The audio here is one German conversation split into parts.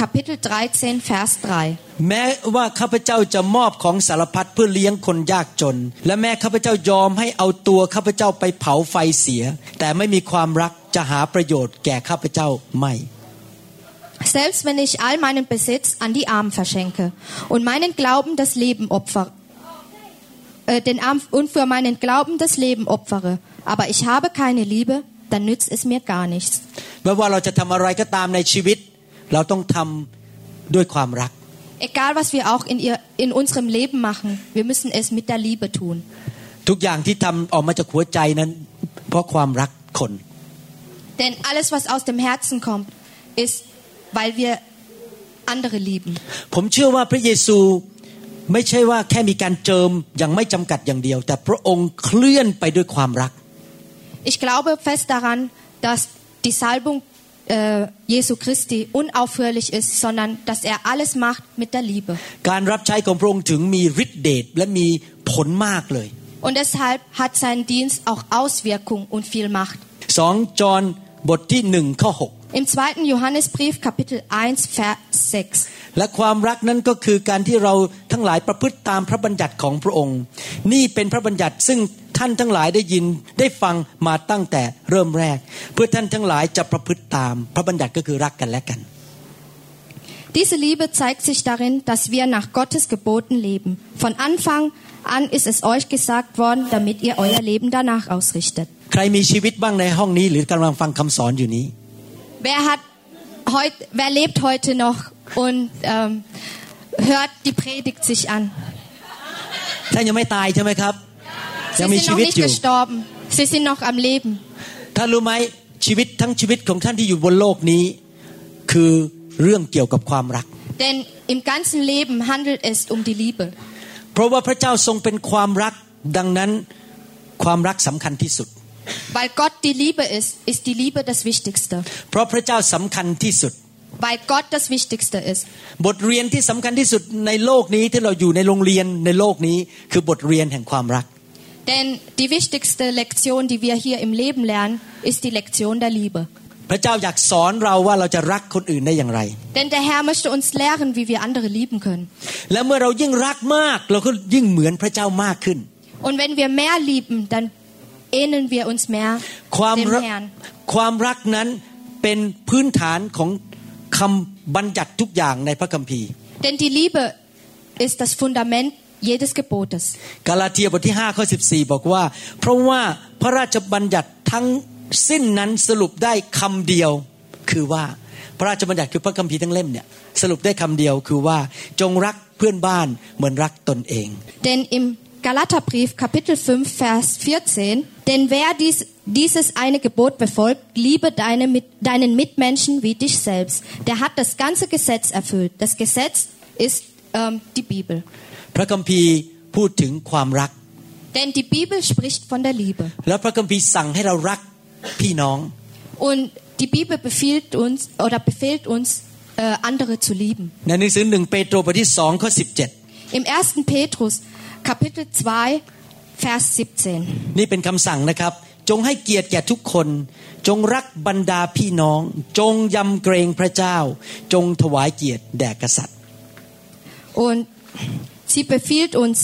Kapitel 13, Vers 3. 3 แม้ว่าข้าพเจ้าจะมอบของสารพัดเพื่อเลี้ยงคนยากจน และแม้ข้าพเจ้ายอมให้เอาตัวข้าพเจ้าไปเผาไฟเสีย แต่ไม่มีความรักจะหาประโยชน์แก่ข้าพเจ้าไม่ Selbst wenn ich all meinen Besitz an die Armen verschenke und meinen Glauben das Leben opfer, äh, den Arm und für meinen Glauben das Leben opfere, aber ich habe keine Liebe, dann nützt es mir gar nichts. ไม่ว่าเราจะทำอะไรก็ตามในชีวิต เราต้องทำด้วยความรัก Egal was wir auch in, ihr, in unserem Leben machen, wir müssen es mit der Liebe tun. ทุกอย่างที่ทำออกมาจากหัวใจนั้น เพราะความรักคน Denn alles, was aus dem Herzen kommt, ist, weil wir andere lieben. ผมเชื่อว่าพระเยซูไม่ใช่ว่าแค่มีการเจิมอย่างไม่จำกัดอย่างเดียว แต่พระองค์เคลื่อนไปด้วยความรัก Ich glaube fest daran, dass die Salbung äh, Jesu Christi unaufhörlich ist, sondern dass er alles macht mit der Liebe. การรับใช้ของพระองค์ถึงมีฤทธิเดชและมีผลมากเลย Und deshalb hat sein Dienst auch Auswirkung und viel Macht. สองจอห์นบทที่หนึ่งข้อหก Im 2. Johannesbrief, Kapitel 1, Vers 6. และความรักนั้นก็คือการที่เราทั้งหลายประพฤติตามพระบัญญัติของพระองค์ นี่เป็นพระบัญญัติซึ่งท่านทั้งหลายได้ยินได้ฟังมาตั้งแต่เริ่มแรก เพื่อท่านทั้งหลายจะประพฤติตามพระบัญญัติก็คือรักกันและกัน Diese Liebe zeigt sich darin, dass wir nach Gottes Geboten leben. Von Anfang an ist es euch gesagt worden, damit ihr euer Leben danach ausrichtet. ใครมีชีวิตบ้างในห้องนี้หรือกำลังฟังคำสอนอยู่นี้ Wer, hat heut, wer lebt heute noch und ähm, hört die Predigt sich an? ท่านยังไม่ตายใช่ไหมครับ Sie ยังมี sind ชี noch วิต nicht อยู่ gestorben. Sie sind noch am Leben. ท่านรู้ไหมชีวิตทั้งชีวิตของท่านที่อยู่บนโลกนี้ คือเรื่องเกี่ยวกับความรัก Denn im ganzen Leben handelt es um die Liebe. เพราะว่าพระเจ้าทรงเป็นความรักดังนั้นความรักสำคัญที่สุด Weil Gott die Liebe ist, ist die Liebe das Wichtigste. เพราะพระเจ้าสำคัญที่สุด Weil Gott das Wichtigste ist. บทเรียนที่สำคัญที่สุดในโลกนี้ที่เราอยู่ในโรงเรียนในโลกนี้ คือบทเรียนแห่งความรัก Denn die wichtigste Lektion, die wir hier im Leben lernen, ist die Lektion der Liebe. พระเจ้าอยากสอนเราว่าเราจะรักคนอื่นได้อย่างไร Denn der Herr möchte uns lehren, wie wir andere lieben können. และเมื่อเรายิ่งรักมาก เราก็ยิ่งเหมือนพระเจ้ามากขึ้น Und wenn wir mehr lieben, dann ähneln wir uns mehr ความ dem รัก Herrn. ความรักนั้นเป็นพื้นฐานของ คำบัญญัติทุกอย่างในพระคัมภีร์ Denn die Liebe ist das Fundament jedes Gebotes. กาลาเทียบทที่5ข้อ14 บอกว่า เพราะว่าพระราชบัญญัติทั้งสิ้นนั้นสรุปได้คำเดียว คือว่าพระราชบัญญัติคือพระคัมภีร์ทั้งเล่มเนี่ยสรุปได้คำเดียวคือว่าจงรักเพื่อนบ้านเหมือนรักตนเอง Denn im Galaterbrief Kapitel 5 Vers 14, denn wer dies, dieses eine Gebot befolgt, liebe deine, mit, deinen Mitmenschen wie dich selbst. Der hat das ganze Gesetz erfüllt. Das Gesetz ist ähm, die Bibel. พระคัมภีร์พูดถึงความรัก Denn die Bibel spricht von der Liebe. แล้วพระคัมภีร์สั่งให้เรารักพี่น้อง Und die Bibel befiehlt uns oder befehlt uns, äh, andere zu lieben. ในหนังสือหนึ่งเปโตรบทที่สองข้อ17 Im 1. Petrus Kapitel 2 Vers 17. นี่เป็นคำสั่งนะครับ จงให้เกียรติแก่ทุกคน จงรักบรรดาพี่น้อง จงยำเกรงพระเจ้า จงถวายเกียรติแด่กษัตริย์ Und sie befiehlt uns,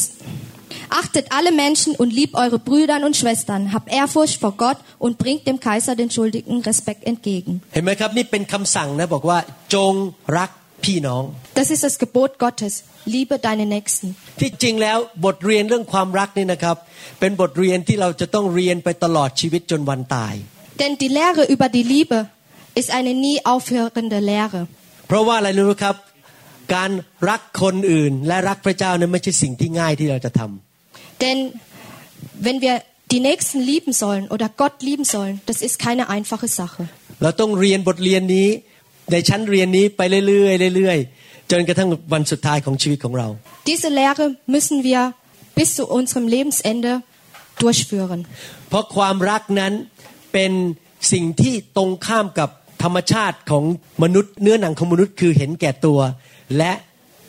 achtet alle Menschen und liebt eure Brüder und Schwestern, habt Ehrfurcht vor Gott und bringt dem Kaiser den schuldigen Respekt entgegen. เห็นไหมครับนี่เป็นคำสั่งนะบอกว่าจงรัก พี่น้อง Das ist das Gebot Gottes. Liebe deine Nächsten. ที่จริงแล้วบทเรียนเรื่องความรักนี่นะครับ เป็นบทเรียนที่เราจะต้องเรียนไปตลอดชีวิตจนวันตาย Denn die Lehre über die Liebe ist eine nie aufhörende Lehre. เพราะว่าอะไรรู้ไหมครับ การรักคนอื่น และรักพระเจ้านั้นไม่ใช่สิ่งที่ง่ายที่เราจะทำ Denn wenn wir die Nächsten lieben sollen oder Gott lieben sollen, das ist keine einfache Sache. เราต้องเรียนบทเรียนนี้ ในชั้นเรียนนี้ไปเรื่อยๆเรื่อยๆจนกระทั่งวันสุดท้ายของชีวิตของเรา Diese Lehre müssen wir bis zu unserem Lebensende durchführen. เพราะความรักนั้นเป็นสิ่งที่ตรงข้ามกับธรรมชาติของมนุษย์เนื้อหนังของมนุษย์คือเห็นแก่ตัว และ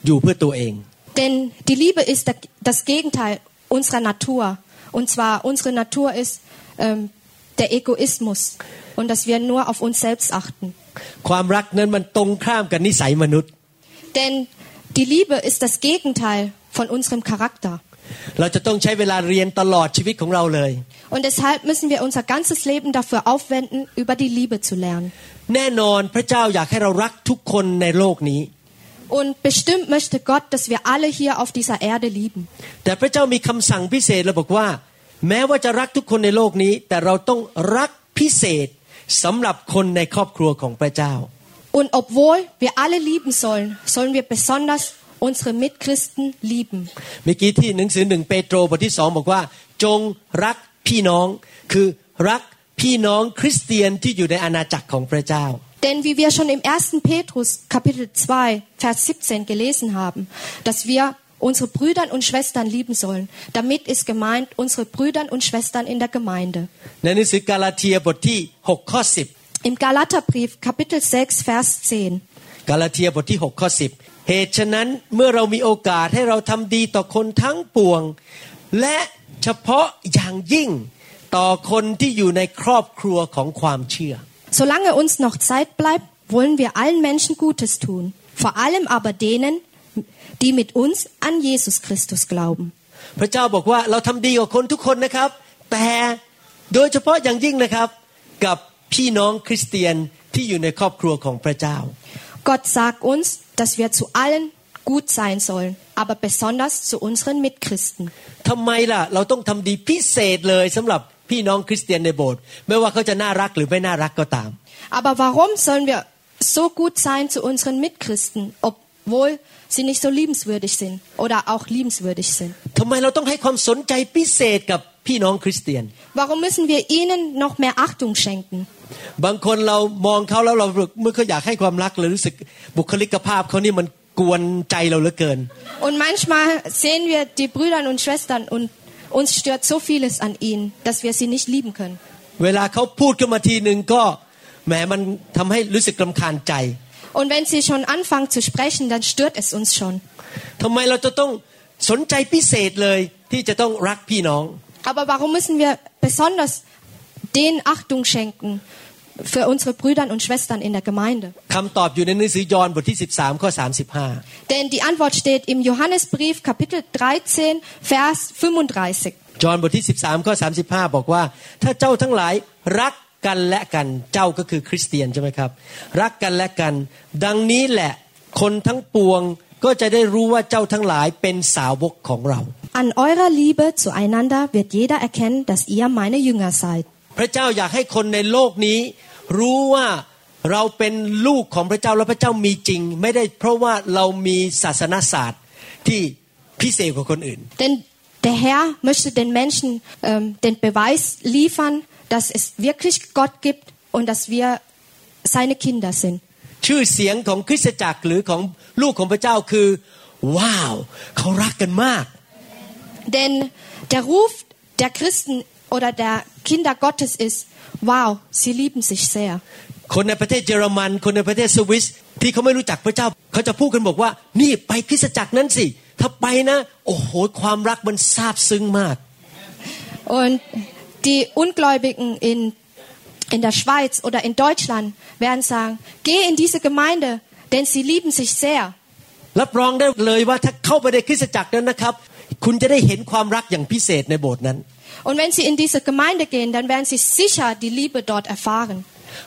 อยู่เพื่อตัวเอง Denn die Liebe ist da- das Gegenteil unserer Natur. Und zwar unsere Natur ist ähm, der Egoismus und dass wir nur auf uns selbst achten. ความรักนั้นมันตรงข้ามกับนิสัยมนุษย์ Denn die Liebe ist das Gegenteil von unserem Charakter. เราจะต้องใช้เวลาเรียนตลอดชีวิตของเราเลย Und deshalb müssen wir unser ganzes Leben dafür aufwenden, über die Liebe zu lernen. แน่นอนพระเจ้าอยากให้เรารักทุกคนในโลกนี้ Und bestimmt möchte Gott, dass wir alle hier auf dieser Erde lieben. แต่พระเจ้ามีคำสั่งพิเศษเราบอกว่า แม้ว่าจะรักทุกคนในโลกนี้ แต่เราต้องรักพิเศษ สำหรับคนในครอบครัวของพระเจ้า Und obwohl wir alle lieben sollen, sollen wir besonders unsere Mitchristen lieben. เมื่อกี้ที่หนังสือหนึ่งเปโตรบทที่สองบอกว่า จงรักพี่น้องคือรักพี่น้องคริสเตียนที่อยู่ในอาณาจักรของพระเจ้า Denn wie wir schon im 1. Petrus Kapitel 2, Vers 17 gelesen haben, dass wir unsere Brüder und Schwestern lieben sollen. Damit ist gemeint unsere Brüder und Schwestern in der Gemeinde. ในหนังสือกาลาเทียบทที่6ข้อ Im Galaterbrief Kapitel 6, Vers 10. 10 กาลาเทียบทที่6ข้อ10 เหตุฉะนั้นเมื่อเรามีโอกาสให้เราทำดีต่อคนทั้งปวง และเฉพาะอย่างยิ่งต่อคนที่อยู่ในครอบครัวของความเชื่อ Solange uns noch Zeit bleibt, wollen wir allen Menschen Gutes tun. Vor allem aber denen, die mit uns an Jesus Christus glauben. พระเจ้าบอกว่าเราทำดีกับคนทุกคนนะครับ แต่โดยเฉพาะอย่างยิ่งนะครับ กับพี่น้องคริสเตียนที่อยู่ในครอบครัวของพระเจ้า Gott sagt uns, dass wir zu allen gut sein sollen, aber besonders zu unseren Mitchristen. ทำไมล่ะ เราต้องทำดีพิเศษเลยสำหรับพี่น้องคริสเตียนในโบสถ์ไม่ว่าเขาจะน่ารักหรือไม่น่ารักก็ตาม Aber warum sollen wir so gut sein zu unseren Mitchristen, obwohl sie nicht so liebenswürdig sind oder auch liebenswürdig sind? ทำไมเราต้องให้ความสนใจพิเศษกับพี่น้องคริสเตียน Warum müssen wir ihnen noch mehr Achtung schenken? บางคนเรามองเขาแล้วเราเมื่อเขาอยากให้ความรักเลยรู้สึกบุคลิกภาพเขานี่มันกวนใจเราเหลือเกิน Und manchmal sehen wir die Brüder und Schwestern und uns stört so vieles an ihnen, dass wir sie nicht lieben können. เวลาเขาพูดขึ้นมาทีหนึ่งก็แหมมันทำให้รู้สึกรำคาญใจ Und wenn sie schon anfangen zu sprechen, dann stört es uns schon. ทำไมเราจะต้องสนใจพิเศษเลยที่จะต้องรักพี่น้อง Aber warum müssen wir besonders denen Achtung schenken für unsere Brüder und Schwestern in der Gemeinde? คำตอบอยู่ในหนังสือยอห์นบทที่ 13 ข้อ Denn die Antwort steht im Johannesbrief Kapitel 13, Vers 35. 35 จอห์นบทที่ 13 ข้อ 35 บอกว่า ถ้าเจ้าทั้งหลายรัก กันและกันเจ้าก็คือคริสเตียนใช่ไหมครับ รักกันและกัน ดังนี้แหละคนทั้งปวงก็จะได้รู้ว่าเจ้าทั้งหลายเป็นสาวกของเรา An eurer Liebe zueinander wird jeder erkennen, dass ihr meine Jünger seid. พระเจ้าอยากให้คนในโลกนี้ รู้ว่าเราเป็นลูกของพระเจ้าและพระเจ้ามีจริง ไม่ได้เพราะว่าเรามีศาสนศาสตร์ที่พิเศษกว่าคนอื่น Denn der Herr möchte den Menschen ähm, den Beweis liefern, dass es wirklich Gott gibt und dass wir seine Kinder sind. ชื่อเสียงของคริสตจักรหรือของลูกของพระเจ้าคือ ว้าว เขารักกันมาก Denn der Ruf der Christen oder der Kinder Gottes ist, wow, sie lieben sich sehr. คนในประเทศเยอรมัน คนในประเทศสวิสที่เขาไม่รู้จักพระเจ้า เขาจะพูดกันบอกว่า นี่ไปคริสตจักรนั้นสิ ถ้าไปนะ โอ้โห ความรักมันซาบซึ้งมาก Und die Ungläubigen in, in der Schweiz oder in Deutschland werden sagen, geh in diese Gemeinde, denn sie lieben sich sehr. รับรองได้เลยว่าถ้าเข้าไปในคริสตจักรนั้นนะครับ คุณจะได้เห็นความรักอย่างพิเศษในโบสถ์นั้น Und wenn sie in diese Gemeinde gehen, dann werden sie sicher die Liebe dort erfahren.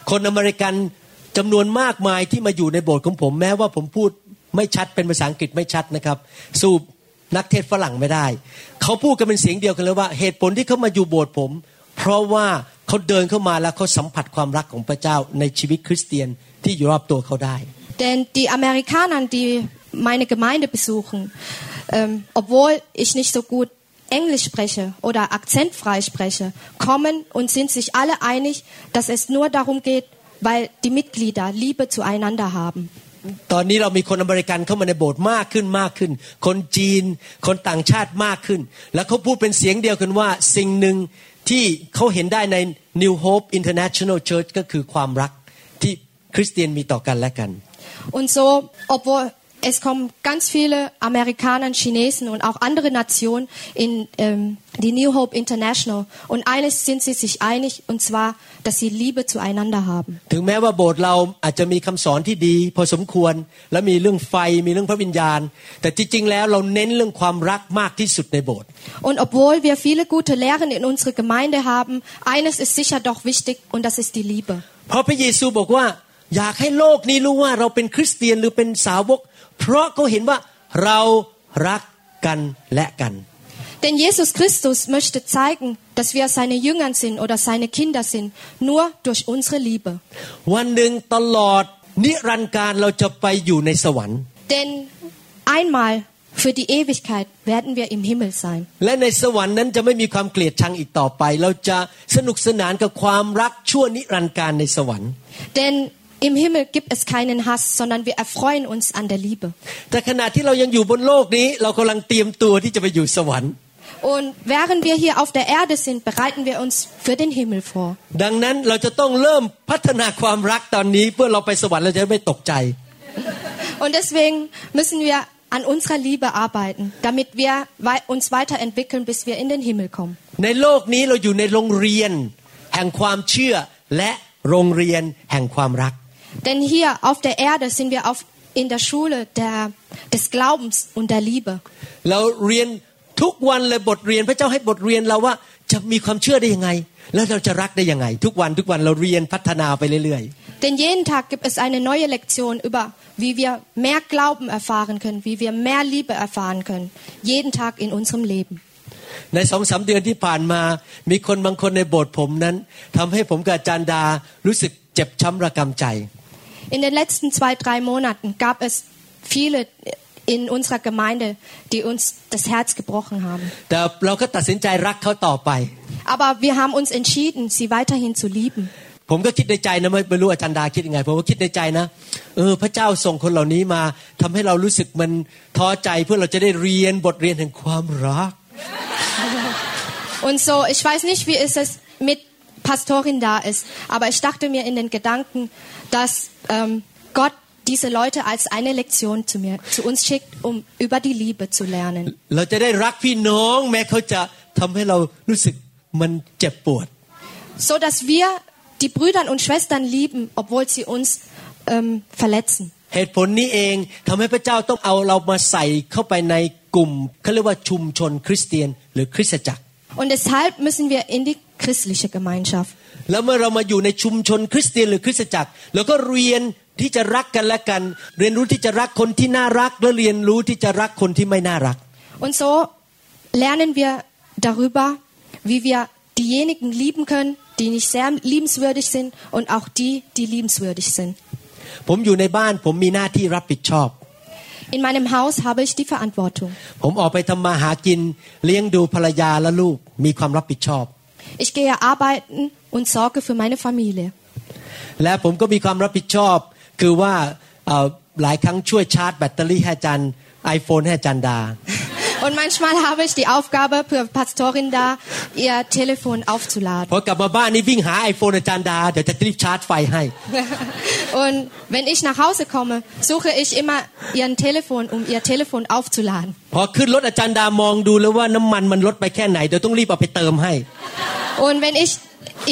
คนอเมริกันจำนวนมากมายที่มาอยู่ในโบสถ์ของผมแม้ว่าผมพูดไม่ชัดเป็นภาษาอังกฤษไม่ชัดนะครับ สู้นักเทศฝรั่งไม่ได้ เขาพูดกันเป็นเสียงเดียวกันเลยว่า เหตุผลที่เขามาอยู่โบสถ์ผม เพราะว่าเขาเดินเข้ามาแล้วเขาสัมผัสความรักของพระเจ้าในชีวิตคริสเตียนที่อยู่รอบตัวเขาได้ Denn die Amerikaner, die meine Gemeinde besuchen, ähm, obwohl ich nicht so gut Englisch spreche oder akzentfrei spreche, kommen und sind sich alle einig, dass es nur darum geht, weil die Mitglieder Liebe zueinander haben. ตอนนี้เรามีคนอเมริกันเข้ามาในโบสถ์มากขึ้นมากขึ้น คนจีน คนต่างชาติมากขึ้น แล้วเขาพูดเป็นเสียงเดียวกันว่า สิ่งหนึ่ง ที่เขาเห็นได้ใน New Hope International Church ก็คือความรักที่คริสเตียนมีต่อกันและกัน Und so, obwohl es kommen ganz viele Amerikaner, Chinesen und auch andere Nationen in ähm, die New Hope International. Und eines sind sie sich einig, und zwar, dass sie Liebe zueinander haben. ถึงแม้ว่าโบสถ์เราอาจจะมีคำสอนที่ดี พอสมควร และมีเรื่องไฟมีเรื่องพระวิญญาณ แต่จริงๆแล้วเราเน้นเรื่องความรักมากที่สุดในโบสถ์ Und obwohl wir viele gute Lehren in unserer Gemeinde haben, eines ist sicher doch wichtig, und das ist die Liebe. เพราะพระเยซูบอกว่า อยากให้โลกนี้รู้ว่าเราเป็นคริสเตียนหรือเป็นสาวก เพราะเขาเห็นว่าเรารักกันและกัน Denn Jesus Christus möchte zeigen, dass wir seine Jünger sind oder seine Kinder sind, nur durch unsere Liebe. Denn einmal für die Ewigkeit werden wir im Himmel sein. Denn im Himmel gibt es keinen Hass, sondern wir erfreuen uns an der Liebe. แต่ขณะที่เรายังอยู่บนโลกนี้ เรากำลังเตรียมตัวที่จะไปอยู่สวรรค์ Und während wir hier auf der Erde sind, bereiten wir uns für den Himmel vor. ดังนั้นเราจะต้องเริ่มพัฒนาความรักตอนนี้ เพื่อเราไปสวรรค์เราจะไม่ตกใจ Und deswegen müssen wir an unserer Liebe arbeiten, damit wir wei- uns weiterentwickeln, bis wir in den Himmel kommen. ในโลกนี้เราอยู่ในโรงเรียน แห่งความเชื่อและโรงเรียนแห่งความรัก Denn hier auf der Erde sind wir auf, in der Schule der, des Glaubens und der Liebe. เราเรียนทุกวันเลยบทเรียนพระเจ้าให้บทเรียนเราว่าจะมีความเชื่อได้ยังไง แล้วเราจะรักได้ยังไง ทุกวันทุกวันเราเรียนพัฒนาไปเรื่อย Denn jeden Tag gibt es eine neue Lektion über, wie wir mehr Glauben erfahren können, wie wir mehr Liebe erfahren können. Jeden Tag in unserem Leben. ๆในสองสามเดือนที่ผ่านมา มีคนบางคนในโบสถ์ผมนั้นทำให้ผมกับอาจารย์ดารู้สึกเจ็บช้ำระกำใจ In den letzten zwei, drei Monaten gab es viele in unserer Gemeinde, die uns das Herz gebrochen haben. แต่เราก็ตัดสินใจรักเขาต่อไป Aber wir haben uns entschieden, sie weiterhin zu lieben. ผมก็คิดในใจนะไม่ไม่รู้อาจารย์ดาคิดยังไงผมก็คิดในใจนะเออพระเจ้าส่งคนเหล่านี้มาทำให้เรารู้สึกมันท้อใจเพื่อเราจะได้เรียนบทเรียนแห่งความรัก Und so, ich weiß nicht, wie es es mit Pastorin da ist, aber ich dachte mir in den Gedanken, dass ähm, Gott diese Leute als eine Lektion zu mir, zu uns schickt, um über die Liebe zu lernen. เราจะได้รักพี่น้องแม้เขาจะทำให้เรารู้สึกมันเจ็บปวด So dass wir die Brüder und Schwestern lieben, obwohl sie uns ähm, verletzen. เหตุผลนี้เองทำให้พระเจ้าต้องเอาเรามาใส่เข้าไปในกลุ่มเขาเรียกว่าชุมชนคริสเตียนหรือคริสตจักร Und deshalb müssen wir in die christliche Gemeinschaft. แล้วเมื่อเรามาอยู่ในชุมชนคริสเตียนหรือคริสตจักรเราก็เรียนที่จะรักกันและกัน เรียนรู้ที่จะรักคนที่น่ารัก และเรียนรู้ที่จะรักคนที่ไม่น่ารัก Und so lernen wir darüber, wie wir diejenigen lieben können, die nicht sehr liebenswürdig sind und auch die, die liebenswürdig sind. ผมอยู่ในบ้านผมมีหน้าที่รับผิดชอบ In meinem Haus habe ich die Verantwortung. ผมออกไปทำมาหากินเลี้ยงดูภรรยาและลูกมีความรับผิดชอบ Ich gehe arbeiten und sorge für meine Familie. และผมก็มีความรับผิดชอบคือว่าหลายครั้งช่วยชาร์จแบตเตอรี่ให้อาจารย์ไอโฟนให้อาจารย์ดา Und manchmal habe ich die Aufgabe für Pastorin da, ihr Telefon aufzuladen. พอกลับมาบ้านนี่วิ่งหาไอโฟนอาจารย์ดาเดี๋ยวจะรีบชาร์จไฟให้ Und wenn ich nach Hause komme, suche ich immer ihren Telefon, um ihr Telefon aufzuladen. พอขึ้นรถอาจารย์ดามองดูแล้วว่าน้ำมันมันลดไปแค่ไหนเดี๋ยวต้องรีบเอาไปเติมให้ Und wenn ich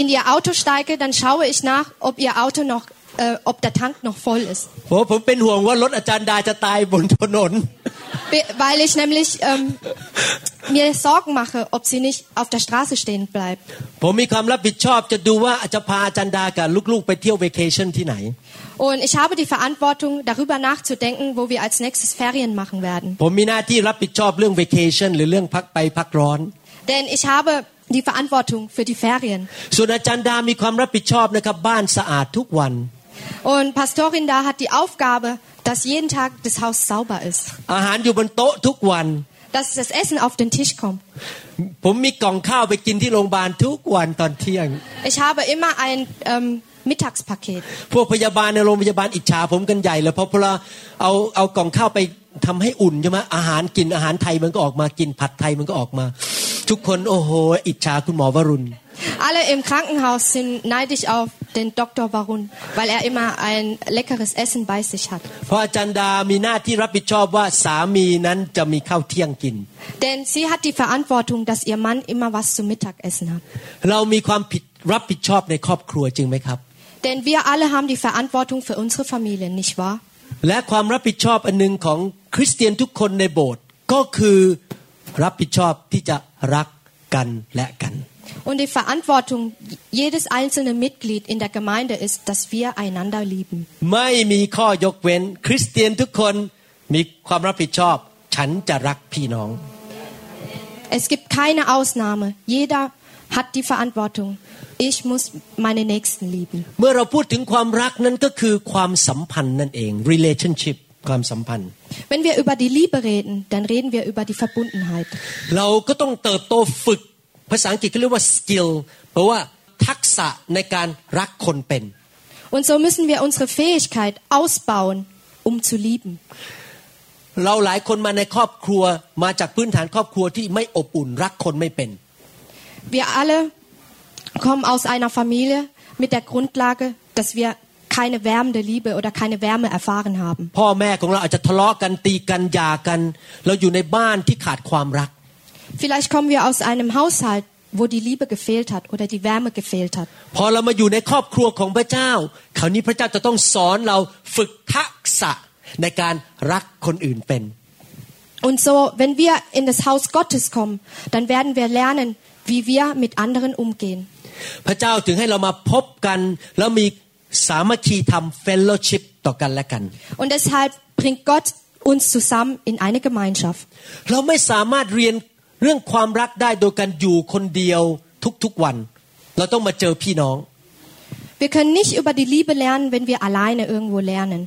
in ihr Auto steige, dann schaue ich nach, ob ihr Auto noch, äh, ob der Tank noch voll ist. เพราะผมเป็นห่วงว่ารถอาจารย์ดาจะตายบนถนน Be- weil ich nämlich ähm, mir Sorgen mache, ob sie nicht auf der Straße stehen bleibt. Und ich habe die Verantwortung, darüber nachzudenken, wo wir als nächstes Ferien machen werden. Denn ich habe die Verantwortung für die Ferien. Und Pastorin da hat die Aufgabe, dass jeden Tag das Haus sauber ist. อาหารอยู่บนโต๊ะทุกวัน Dass das Essen auf den Tisch kommt. ผมมีกล่องข้าวไปกินที่โรงพยาบาลทุกวันตอนเที่ยง Ich habe immer ein ähm, Mittagspaket. พวกพยาบาลในโรงพยาบาลอิจฉาผมกันใหญ่เลยเพราะพอเราเอาเอากล่องข้าวไปทำให้อุ่นใช่ไหมอาหารกินอาหารไทยมันก็ออกมากินผัดไทยมันก็ออกมา ทุกคนโอ้โห อิจฉาคุณหมอวรุณ Alle im Krankenhaus sind neidisch auf den Dr. Warun, weil er immer ein leckeres Essen bei sich hat. เพราะอาจารย์ดามีหน้าที่รับผิดชอบว่าสามีนั้นจะมีข้าวเที่ยงกิน Denn sie hat die Verantwortung, dass ihr Mann immer was zum Mittagessen hat. เรามีความผิดรับผิดชอบในครอบครัวจริงไหมครับ Denn wir alle haben die Verantwortung für unsere Familien, nicht wahr? และความรับผิดชอบอันหนึ่งของคริสเตียนทุกคนในโบสถ์ก็คือรับผิดชอบที่จะรักกันและกัน Und die Verantwortung jedes einzelne Mitglied in der Gemeinde ist, dass wir einander lieben. ไม่มีข้อยกเว้น คริสเตียนทุกคนมีความรับผิดชอบ ฉันจะรักพี่น้อง Es gibt keine Ausnahme. Jeder hat die Verantwortung. Ich muss meine Nächsten lieben. เมื่อเราพูดถึงความรักนั้นก็คือความสัมพันธ์นั่นเอง relationship ความสัมพันธ์ Wenn wir über die Liebe reden, dann reden wir über die Verbundenheit. เราก็ต้องเติบโตฝึก ภาษาอังกฤษเขาเรียกว่า skill เพราะว่าทักษะในการรักคนเป็น Und so müssen wir unsere Fähigkeit ausbauen, um zu lieben. เราหลายคนมาในครอบครัวมาจากพื้นฐานครอบครัวที่ไม่อบอุ่นรักคนไม่เป็น Wir alle kommen aus einer Familie mit der Grundlage, dass wir keine wärmende Liebe oder keine Wärme erfahren haben. พ่อแม่ของเราอาจจะทะเลาะกันตีกันหย่ากัน เราอยู่ในบ้านที่ขาดความรัก Vielleicht kommen wir aus einem Haushalt, wo die Liebe gefehlt hat oder die Wärme gefehlt hat. พอเรามาอยู่ในครอบครัวของพระเจ้า คราวนี้พระเจ้าจะต้องสอนเราฝึกทักษะในการรักคนอื่นเป็น Und so, wenn wir in das Haus Gottes kommen, dann werden wir lernen, wie wir mit anderen umgehen. พระเจ้าถึงให้เรามาพบกัน แล้วมีสามัคคีธรรม fellowship ต่อกันและกัน Und deshalb bringt Gott uns zusammen in eine Gemeinschaft. เราไม่สามารถเรียน เรื่องความรักได้โดยการอยู่คนเดียวทุกๆวัน เราต้องมาเจอพี่น้อง Wir können nicht über die Liebe lernen, wenn wir alleine irgendwo lernen.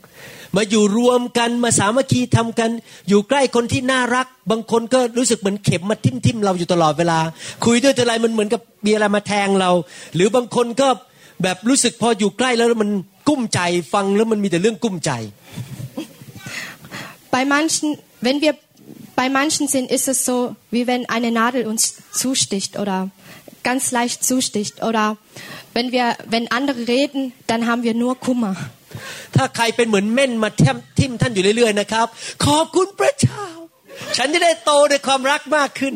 มาอยู่รวมกันมาสามัคคีทำกัน อยู่ใกล้คนที่น่ารัก บางคนก็รู้สึกเหมือนเข็มมาทิ่มทิมๆเราอยู่ตลอดเวลา คุยด้วยทีไรมันเหมือนกับมีอะไรมาแทงเรา หรือบางคนก็แบบรู้สึกพออยู่ใกล้แล้วมันกุ้มใจฟังแล้วมันมีแต่เรื่องกุ้มใจ Bei manchen, wenn wir bei manchen sind, ist es so, wie wenn eine Nadel uns zusticht oder ganz leicht zusticht oder wenn wir, wenn andere reden, dann haben wir nur Kummer. ถ้าใครเป็นเหมือนเม่นมาทิ่มทิ่มท่านอยู่เรื่อยๆนะครับ ขอบคุณพระเจ้า ฉันจะได้โตในความรักมากขึ้น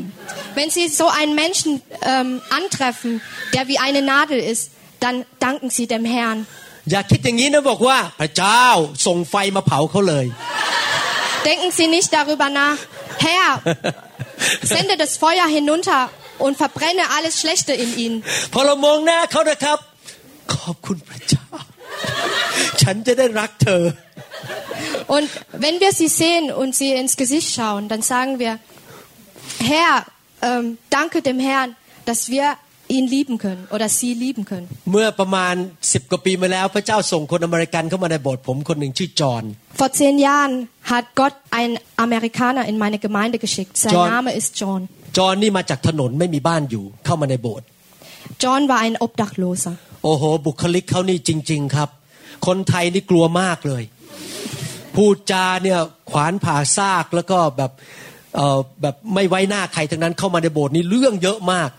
Wenn Sie so einen Menschen ähm, antreffen, der wie eine Nadel ist, dann danken Sie dem Herrn. อย่าคิดอย่างนี้นะบอกว่า พระเจ้าส่งไฟมาเผาเขาเลย Denken Sie nicht darüber nach, Herr, sende das Feuer hinunter und verbrenne alles Schlechte in ihnen. พอเรามองหน้าเขานะครับ ขอบคุณพระเจ้า ฉันจะได้รักเธอ Und wenn wir sie sehen und sie ins Gesicht schauen, dann sagen wir, Herr, ähm, danke dem Herrn, dass wir ihn lieben können oder sie lieben können. เมื่อประมาณสิบกว่าปีมาแล้วพระเจ้าส่งคนอเมริกันเข้ามาในโบสถ์ผมคนหนึ่งชื่อจอห์น Vor zehn Jahren hat Gott einen Amerikaner in meine Gemeinde geschickt. Sein John. Name ist John. จอห์นนี่มาจากถนนไม่มีบ้านอยู่เข้ามาในโบสถ์ John war ein Obdachloser. โอ้โห บุคลิกเขานี่จริง ๆครับ คนไทยนี่กลัวมากเลย พูดจาเนี่ยขวานผ่าซากแล้วก็แบบเอ่อแบบไม่ไว้หน้าใครทั้งนั้นเข้ามาในโบสถ์นี่เรื่องเยอะมาก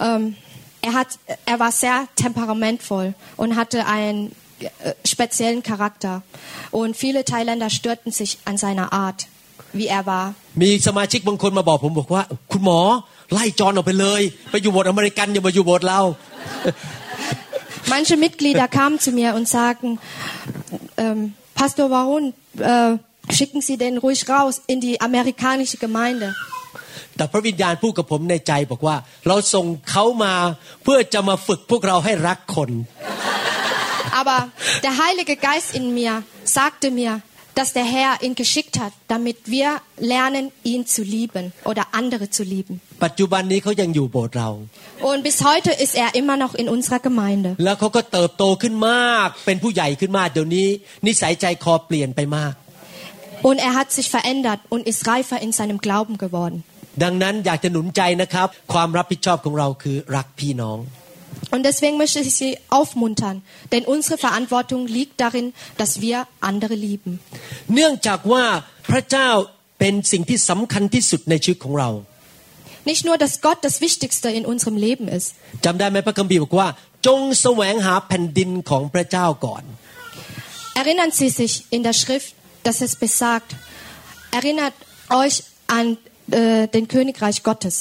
Ähm, er, hat, er war sehr temperamentvoll und hatte einen äh, speziellen Charakter. Und viele Thailänder störten sich an seiner Art, wie er war. มีสมาชิกบางคนมาบอกผมบอกว่า คุณหมอไล่จอห์นออกไปเลย ไปอยู่โบสถ์อเมริกันอย่ามาอยู่โบสถ์เรา Manche Mitglieder kamen zu mir und sagten, ähm, Pastor Warun, äh, schicken Sie den ruhig raus in die amerikanische Gemeinde. แต่พระวิญญาณพูดกับผมในใจบอกว่า เราส่งเขามาเพื่อจะมาฝึกพวกเราให้รักคน Aber der Heilige Geist in mir sagte mir, dass der Herr ihn geschickt hat, damit wir lernen, ihn zu lieben oder andere zu lieben. ปัจจุบันนี้เขายังอยู่โบสถ์เรา Und bis heute ist er immer noch in unserer Gemeinde. แล้วเขาก็เติบโตขึ้นมาก เป็นผู้ใหญ่ขึ้นมากเดี๋ยวนี้ นิสัยใจคอเปลี่ยนไปมาก Und er hat sich verändert und ist reifer in seinem Glauben geworden. ดังนั้นอยากจะหนุนใจนะครับ ความรับผิดชอบของเราคือรักพี่น้อง Und deswegen möchte ich Sie aufmuntern, denn unsere Verantwortung liegt darin, dass wir andere lieben. เนื่องจากว่าพระเจ้าเป็นสิ่งที่สำคัญที่สุดในชีวิตของเรา Nicht nur, dass Gott das Wichtigste in unserem Leben ist. จำได้ไหมพระคัมภีร์บอกว่า จงแสวงหาแผ่นดินของพระเจ้าก่อน Erinnern Sie sich in der Schrift, dass es besagt, erinnert euch an äh, den Königreich Gottes.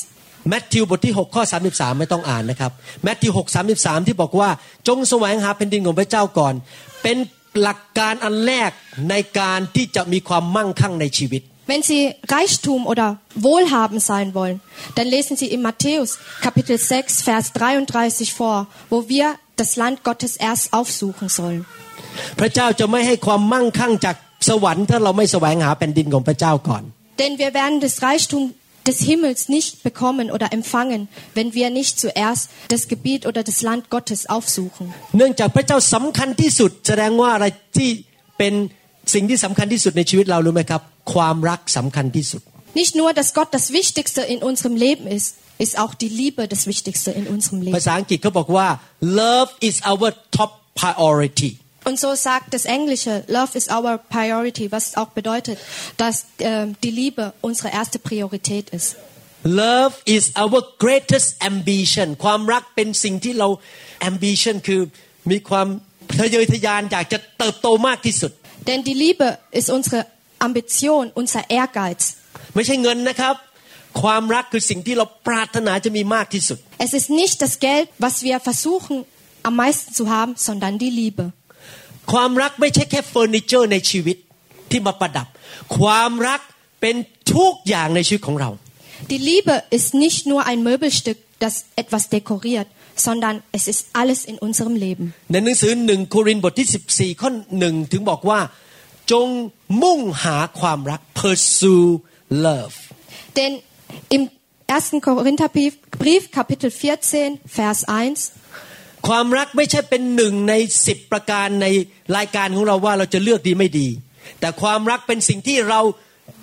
แมทธิวบทที่ 6 ข้อ 33 ไม่ต้องอ่านนะครับแมทธิว6 33 ที่บอกว่าจงแสวงหาแผ่นดินของพระเจ้าก่อน เป็นหลักการอันแรกในการที่จะมีความมั่งคั่งในชีวิต Wenn Sie Reichtum oder Wohlhaben sein wollen, dann lesen Sie in Matthäus Kapitel 6, Vers 33 vor, wo wir das Land Gottes erst aufsuchen sollen. พระเจ้าจะไม่ให้ความมั่งคั่งจากสวรรค์ถ้าเราไม่แสวงหาแผ่นดินของพระเจ้าก่อน Denn wir werden das Reichtum des Himmels nicht bekommen oder empfangen, wenn wir nicht zuerst das Gebiet oder das Land Gottes aufsuchen. เนื่องจากพระเจ้าสำคัญที่สุด แสดงว่าอะไรที่เป็นสิ่งที่สำคัญที่สุดในชีวิตเรารู้ไหมครับ ความรักสำคัญที่สุด Nicht nur, dass Gott das Wichtigste in unserem Leben ist, ist auch die Liebe das Wichtigste in unserem ภา Leben. ษาอังกฤษเขาบอกว่า love is our top priority Und so sagt das Englische, Love is our priority, was auch bedeutet, dass äh, die Liebe unsere erste Priorität ist. love is our greatest ambition ความรักเป็นสิ่งที่เรา ambition คือมีความทะเยอทะยานอยากจะเติบโตมากที่สุด Denn die Liebe ist unsere Ambition, unser Ehrgeiz. ไม่ใช่เงินนะครับ ความรักคือสิ่งที่เราปรารถนาจะมีมากที่สุด Es ist nicht das Geld, was wir versuchen am meisten zu haben, sondern die Liebe. ความรักไม่ใช่แค่เฟอร์นิเจอร์ในชีวิตที่มาประดับ ความรักเป็นทุกอย่างในชีวิตของเรา Die Liebe ist nicht nur ein Möbelstück, das etwas dekoriert, sondern es ist alles in unserem Leben. ในหนังสือหนึ่งโครินธ์บทที่ 14 ข้อหนึ่งถึงบอกว่า จงมุ่งหาความรัก pursue love Denn im 1. Korintherbrief Brief, Kapitel 14, Vers 1, ความรักไม่ใช่เป็นหนึ่งในสิบประการในรายการของเราว่าเราจะเลือกดีไม่ดี แต่ความรักเป็นสิ่งที่เรา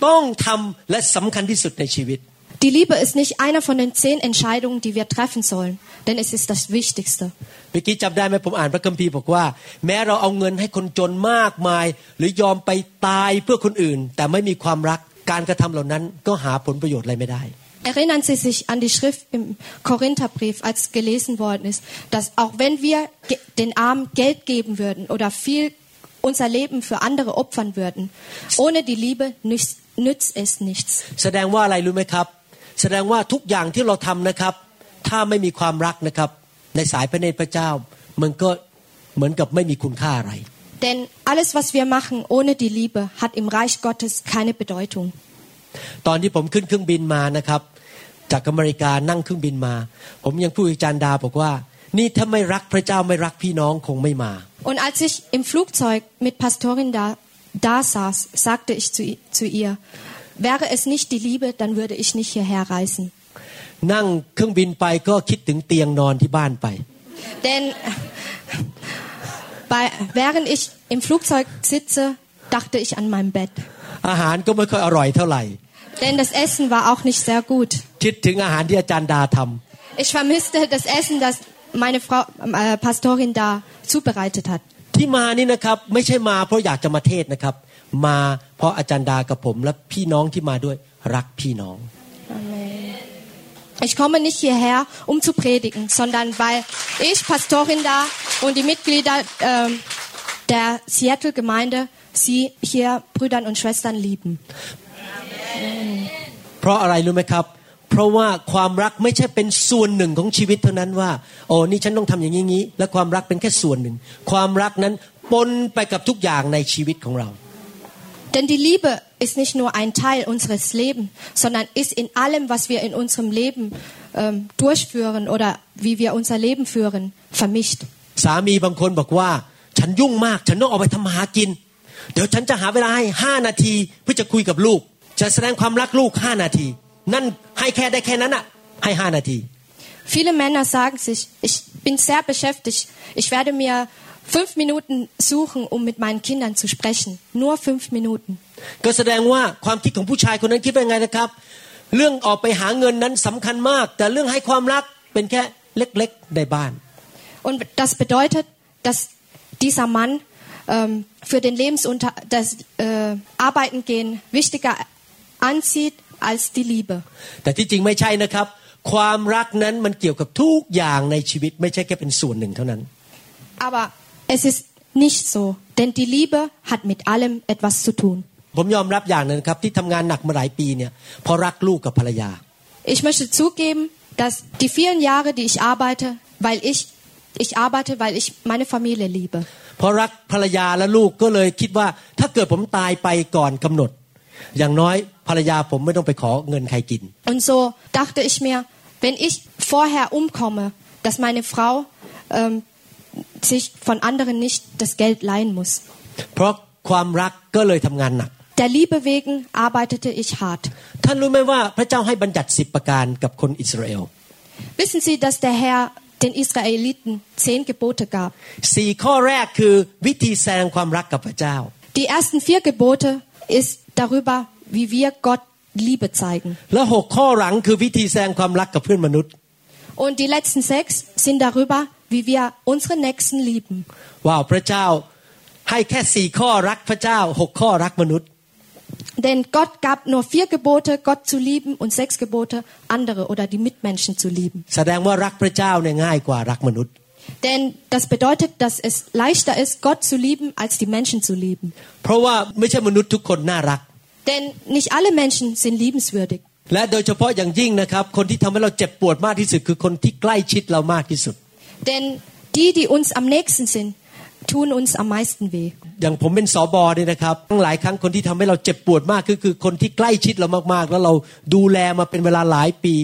ต้องทำและสำคัญที่สุดในชีวิต die Liebe ist nicht einer von den zehn Entscheidungen, die wir treffen sollen, denn es ist das Wichtigste. เมื่อกี้จำได้ไหมผมอ่านพระคัมภีร์บอกว่า แม้เราเอาเงินให้คนจนมากมาย หรือยอมไปตายเพื่อคนอื่น แต่ไม่มีความรักการกระทำเหล่านั้นก็หาผลประโยชน์อะไรไม่ได้ Erinnern Sie sich an die Schrift im Korintherbrief, als gelesen worden ist, dass auch wenn wir ge- den Armen Geld geben würden oder viel unser Leben für andere opfern würden, ohne die Liebe nützt, nützt es nichts. แสดงว่าอะไรรู้ไหมครับ แสดงว่าทุกอย่างที่เราทำนะครับ ถ้าไม่มีความรักนะครับ ในสายพระเนตรพระเจ้า มันก็เหมือนกับไม่มีคุณค่าอะไร Denn alles, was wir machen ohne die Liebe, hat im Reich Gottes keine Bedeutung. ตอนที่ผมขึ้นเครื่องบินมานะครับ จากอเมริกานั่งเครื่องบินมา ผมยังพูดกับอาจารย์ดาบอกว่า นี่ถ้าไม่รักพระเจ้าไม่รักพี่น้องคงไม่มา Und als ich im Flugzeug mit Pastorin da, da saß, sagte ich zu, i- zu ihr, wäre es nicht die Liebe, dann würde ich nicht hierher reisen. นั่งเครื่องบินไปก็คิดถึงเตียงนอนที่บ้านไป Denn bei, während ich im Flugzeug sitze, dachte ich an mein Bett. อาหารก็ไม่ค่อยอร่อยเท่าไหร่ Denn das Essen war auch nicht sehr gut. คิดถึงอาหารที่อาจารย์ดาทำ Ich vermisste das Essen, das meine Frau, äh, Pastorin da zubereitet hat. ที่มานี่นะครับ ไม่ใช่มาเพราะอยากจะมาเทศนะครับ มาเพราะอาจารย์ดากับผม และพี่น้องที่มาด้วยรักพี่น้อง Ich komme nicht hierher, um zu predigen, sondern weil ich, Pastorin da und die Mitglieder ähm, der Seattle-Gemeinde sie hier Brüdern und Schwestern lieben. เพราะอะไรรู้ไหมครับ เพราะว่าความรักไม่ใช่เป็นส่วนหนึ่งของชีวิตเท่านั้นว่าโอ้นี่ฉันต้องทำอย่างนี้และความรักเป็นแค่ส่วนหนึ่ง ความรักนั้นปนไปกับทุกอย่างในชีวิตของเรา Denn die Liebe ist nicht nur ein Teil unseres Lebens, sondern ist in allem, was wir in unserem Leben ähm, durchführen oder wie wir unser Leben führen, vermischt. สามีบางคนบอกว่า ฉันยุ่งมาก ฉันต้องออกไปทำหากิน เดี๋ยวฉันจะหาเวลาให้ห้านาทีเพื่อจะคุยกับลูก จะแสดงความรักลูกห้านาที นั่นให้แค่ได้แค่นั้นอะให้ห้านาที Viele Männer sagen sich, ich bin sehr beschäftigt, ich werde mir fünf Minuten suchen, um mit meinen Kindern zu sprechen. Nur fünf Minuten. ก็แสดงว่าความคิดของผู้ชายคนนั้นคิดว่าไงนะครับ เรื่องออกไปหาเงินนั้นสำคัญมาก แต่เรื่องให้ความรักเป็นแค่เล็กๆในบ้าน Und das bedeutet, dass dieser Mann ähm, für den Lebensunter das äh, Arbeiten gehen wichtiger ansieht als die Liebe. แต่ที่จริงไม่ใช่นะครับ ความรักนั้นมันเกี่ยวกับทุกอย่างในชีวิต ไม่ใช่แค่เป็นส่วนหนึ่งเท่านั้น Aber es ist nicht so, denn die Liebe hat mit allem etwas zu tun. ผมยอมรับอย่างหนึงนะครับ ที่ทำงานหนักมาหลายปีเนี่ยเพราะรักลูกกับภรรยา Ich möchte zugeben, dass die vielen Jahre, die ich arbeite, weil ich ich arbeite, weil ich meine Familie liebe. เพราะรักภรรยาและลูกก็เลยคิดว่า ถ้าเกิดผมตายไปก่อนกำหนด อย่างน้อยภรรยาผมไม่ต้องไปขอเงินใครกิน Und so dachte ich mir, wenn ich vorher umkomme, dass meine Frau ähm, sich von anderen nicht das Geld leihen muss. เพราะความรักก็เลยทำงานหนัก Der Liebe wegen arbeitete ich hart. ท่านรู้ไหมว่าพระเจ้าให้บัญญัติสิบประการกับคนอิสราเอล Wissen Sie, dass der Herr den Israeliten zehn Gebote gab? สี่ข้อแรกคือวิธีแสดงความรักกับพระเจ้า Die ersten vier Gebote ist darüber, wie wir Gott Liebe zeigen. และหกข้อหลังคือวิธีแสดงความรักกับเพื่อนมนุษย์ Und die letzten sechs sind darüber, wie wir unsere Nächsten lieben. ว้าวพระเจ้าให้แค่สี่ข้อรักพระเจ้าหกข้อรักมนุษย์ Denn Gott gab nur vier Gebote, Gott zu lieben und sechs Gebote, andere oder die Mitmenschen zu lieben. แสดงว่ารักพระเจ้าเนี่ยง่ายกว่ารักมนุษย์ Denn das bedeutet, dass es leichter ist, Gott zu lieben, als die Menschen zu lieben. เพราะว่าไม่ใช่มนุษย์ทุกคนน่ารัก Denn nicht alle Menschen sind liebenswürdig. และโดยเฉพาะอย่างยิ่งนะครับคนที่ทำให้เราเจ็บปวดมากที่สุดคือคนที่ใกล้ชิดเรามากที่สุด Denn die, die uns am nächsten sind, tun uns am meisten weh. อย่างผมเป็นสอบอเนี่ยนะครับทั้งหลายครั้งคนที่ทำให้เราเจ็บปวดมากก็คือคนที่ใกล้ชิดเรามากๆ แล้วเราดูแลมาเป็นเวลาหลายปี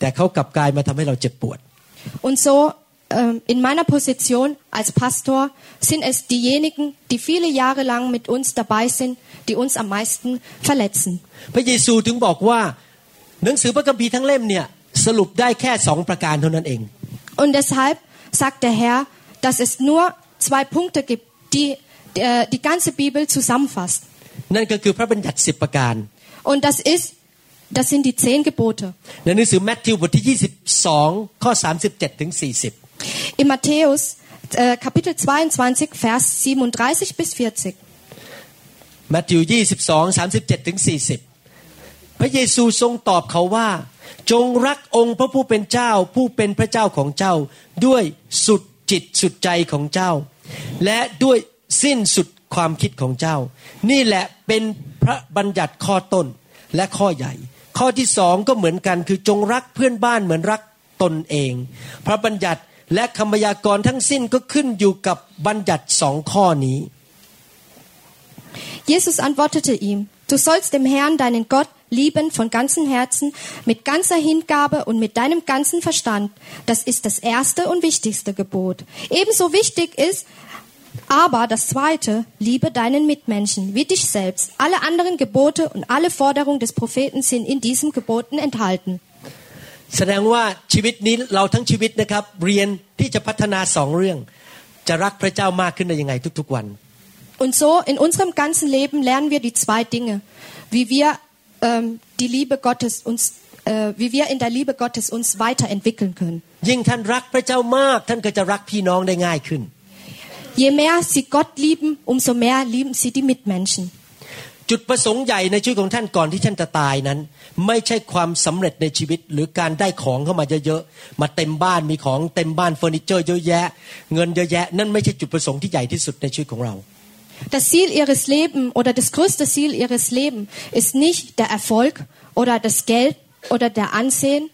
แต่เขากลับกลายมาทำให้เราเจ็บปวด Und so ähm, in meiner Position als Pastor sind es diejenigen, die viele Jahre lang mit uns dabei sind, die uns am meisten verletzen. พระเยซูถึงบอกว่า หนังสือพระคัมภีร์ทั้งเล่มเนี่ยสรุปได้แค่สองประการเท่านั้นเอง Und deshalb sagt der Herr, dass es nur zwei Punkte gibt, die äh, die ganze Bibel zusammenfasst. นั่นก็คือพระบัญญัติสิบประการ Und das ist, das sind die zehn Gebote. ในหนังสือแมทธิวบทที่ 22 ข้อ 37ถึง40 In Matthäus äh, Kapitel 22, Vers 37 bis 40. แมทธิว22 37ถึง40 พระเยซูทรงตอบเขาว่า จงรักองค์พระผู้เป็นเจ้าผู้เป็นพระเจ้าของเจ้า ด้วยสุดจิตสุดใจของเจ้า และด้วยสิ้นสุดความคิดของเจ้า นี่แหละเป็นพระบัญญัติข้อต้นและข้อใหญ่ ข้อที่สองก็เหมือนกันคือจงรักเพื่อนบ้านเหมือนรักตนเอง พระบัญญัติ และคำพยากรณ์ทั้งสิ้นก็ขึ้นอยู่กับบัญญัติสองข้อนี้ Jesus antwortete ihm, du sollst dem Herrn, deinen Gott, lieben von ganzem Herzen, mit ganzer Hingabe und mit deinem ganzen Verstand. Das ist das erste und wichtigste Gebot. Ebenso wichtig ist aber das zweite, liebe deinen Mitmenschen wie dich selbst. Alle anderen Gebote und alle Forderungen des Propheten sind in diesen Geboten enthalten. แสดงว่าชีวิตนี้เราทั้งชีวิตนะครับ เรียนที่จะพัฒนาสองเรื่อง จะรักพระเจ้ามากขึ้นได้ยังไงทุกๆวัน Und so in unserem ganzen Leben lernen wir die zwei Dinge, wie wir ähm, die Liebe Gottes uns, äh, wie wir in der Liebe Gottes uns weiterentwickeln können. ยิ่งท่านรักพระเจ้ามาก ท่านก็จะรักพี่น้องได้ง่ายขึ้น Je mehr sie Gott lieben, umso mehr lieben sie die Mitmenschen. จุดประสงค์ใหญ่ในชีวิตของท่านก่อนที่ท่านจะตายนั้น ไม่ใช่ความสำเร็จในชีวิตหรือการได้ของเข้ามาเยอะๆมาเต็มบ้านมีของเต็มบ้านเฟอร์นิเจอร์เยอะแยะ เงินเยอะแยะ นั่นไม่ใช่จุดประสงค์ที่ใหญ่ที่สุดในชีวิตของเรา Das Ziel ihres Lebens oder das größte Ziel ihres Lebens ist nicht der Erfolg oder das Geld oder der Ansehen,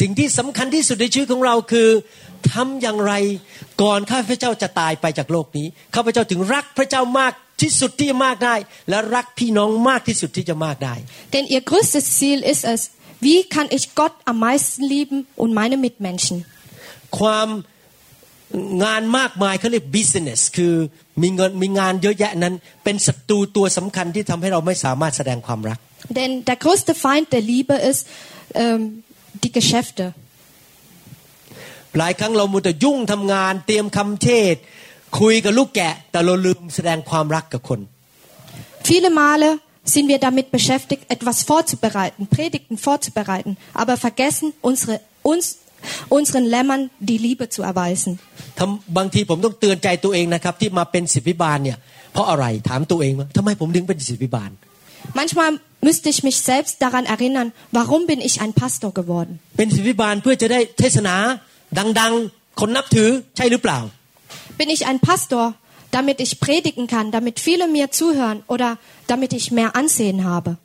สิ่งที่สำคัญที่สุดในชีวิตของเราคือทำอย่างไรก่อนข้าพเจ้าจะตายไปจากโลกนี้ข้าพเจ้าถึงรักพระเจ้ามากที่สุดที่จะมากได้ และรักพี่น้องมากที่สุดที่จะมากได้ denn ihr größtes Ziel ist es, wie kann ich Gott am meisten lieben und meine Mitmenschen. ความงานมากมายเขาเรียก business คือมีเงินมีงานเยอะแยะนั้น เป็นศัตรูตัวสำคัญที่ทำให้เราไม่สามารถแสดงความรัก Denn der größte Feind der Liebe ist ähm, die Geschäfte. หลายครั้งเรามัวแต่ยุ่งทำงานเตรียมคำเทศ คุยกับลูกแกะ แต่เราลืมแสดงความรักกับคน Viele Male sind wir damit beschäftigt, etwas vorzubereiten, Predigten vorzubereiten, aber vergessen, unsere, uns unseren Lämmern die Liebe zu erweisen. ทำบางทีผมต้องเตือนใจตัวเองนะครับ ที่มาเป็นศิษย์วิบาลเนี่ยเพราะอะไรถามตัวเองว่าทำไมผมถึงเป็นศิษย์วิบาล Manchmal müsste ich mich selbst daran erinnern, warum bin ich ein Pastor geworden? เป็นศิษย์วิบาลเพื่อจะได้เทศนาดังๆ คนนับถือใช่หรือเปล่า bin ich ein Pastor, damit ich predigen kann, damit viele mir zuhören oder damit ich mehr Ansehen habe.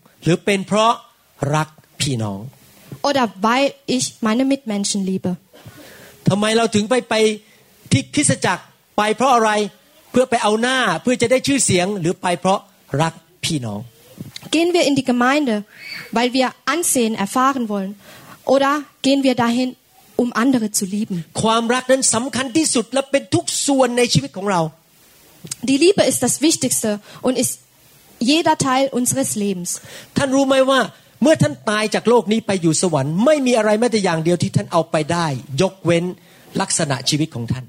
Oder weil ich meine Mitmenschen liebe. Gehen wir in die Gemeinde, weil wir Ansehen erfahren wollen, oder gehen wir dahin, um andere zu lieben? ความรักนั้นสำคัญที่สุดและเป็นทุกส่วนในชีวิตของเรา Die Liebe ist das Wichtigste und ist jeder Teil unseres Lebens. ท่านรู้ไหมว่า เมื่อท่านตายจากโลกนี้ไปอยู่สวรรค์ ไม่มีอะไรแม้แต่อย่างเดียวที่ท่านเอาไปได้ ยกเว้นลักษณะชีวิตของท่าน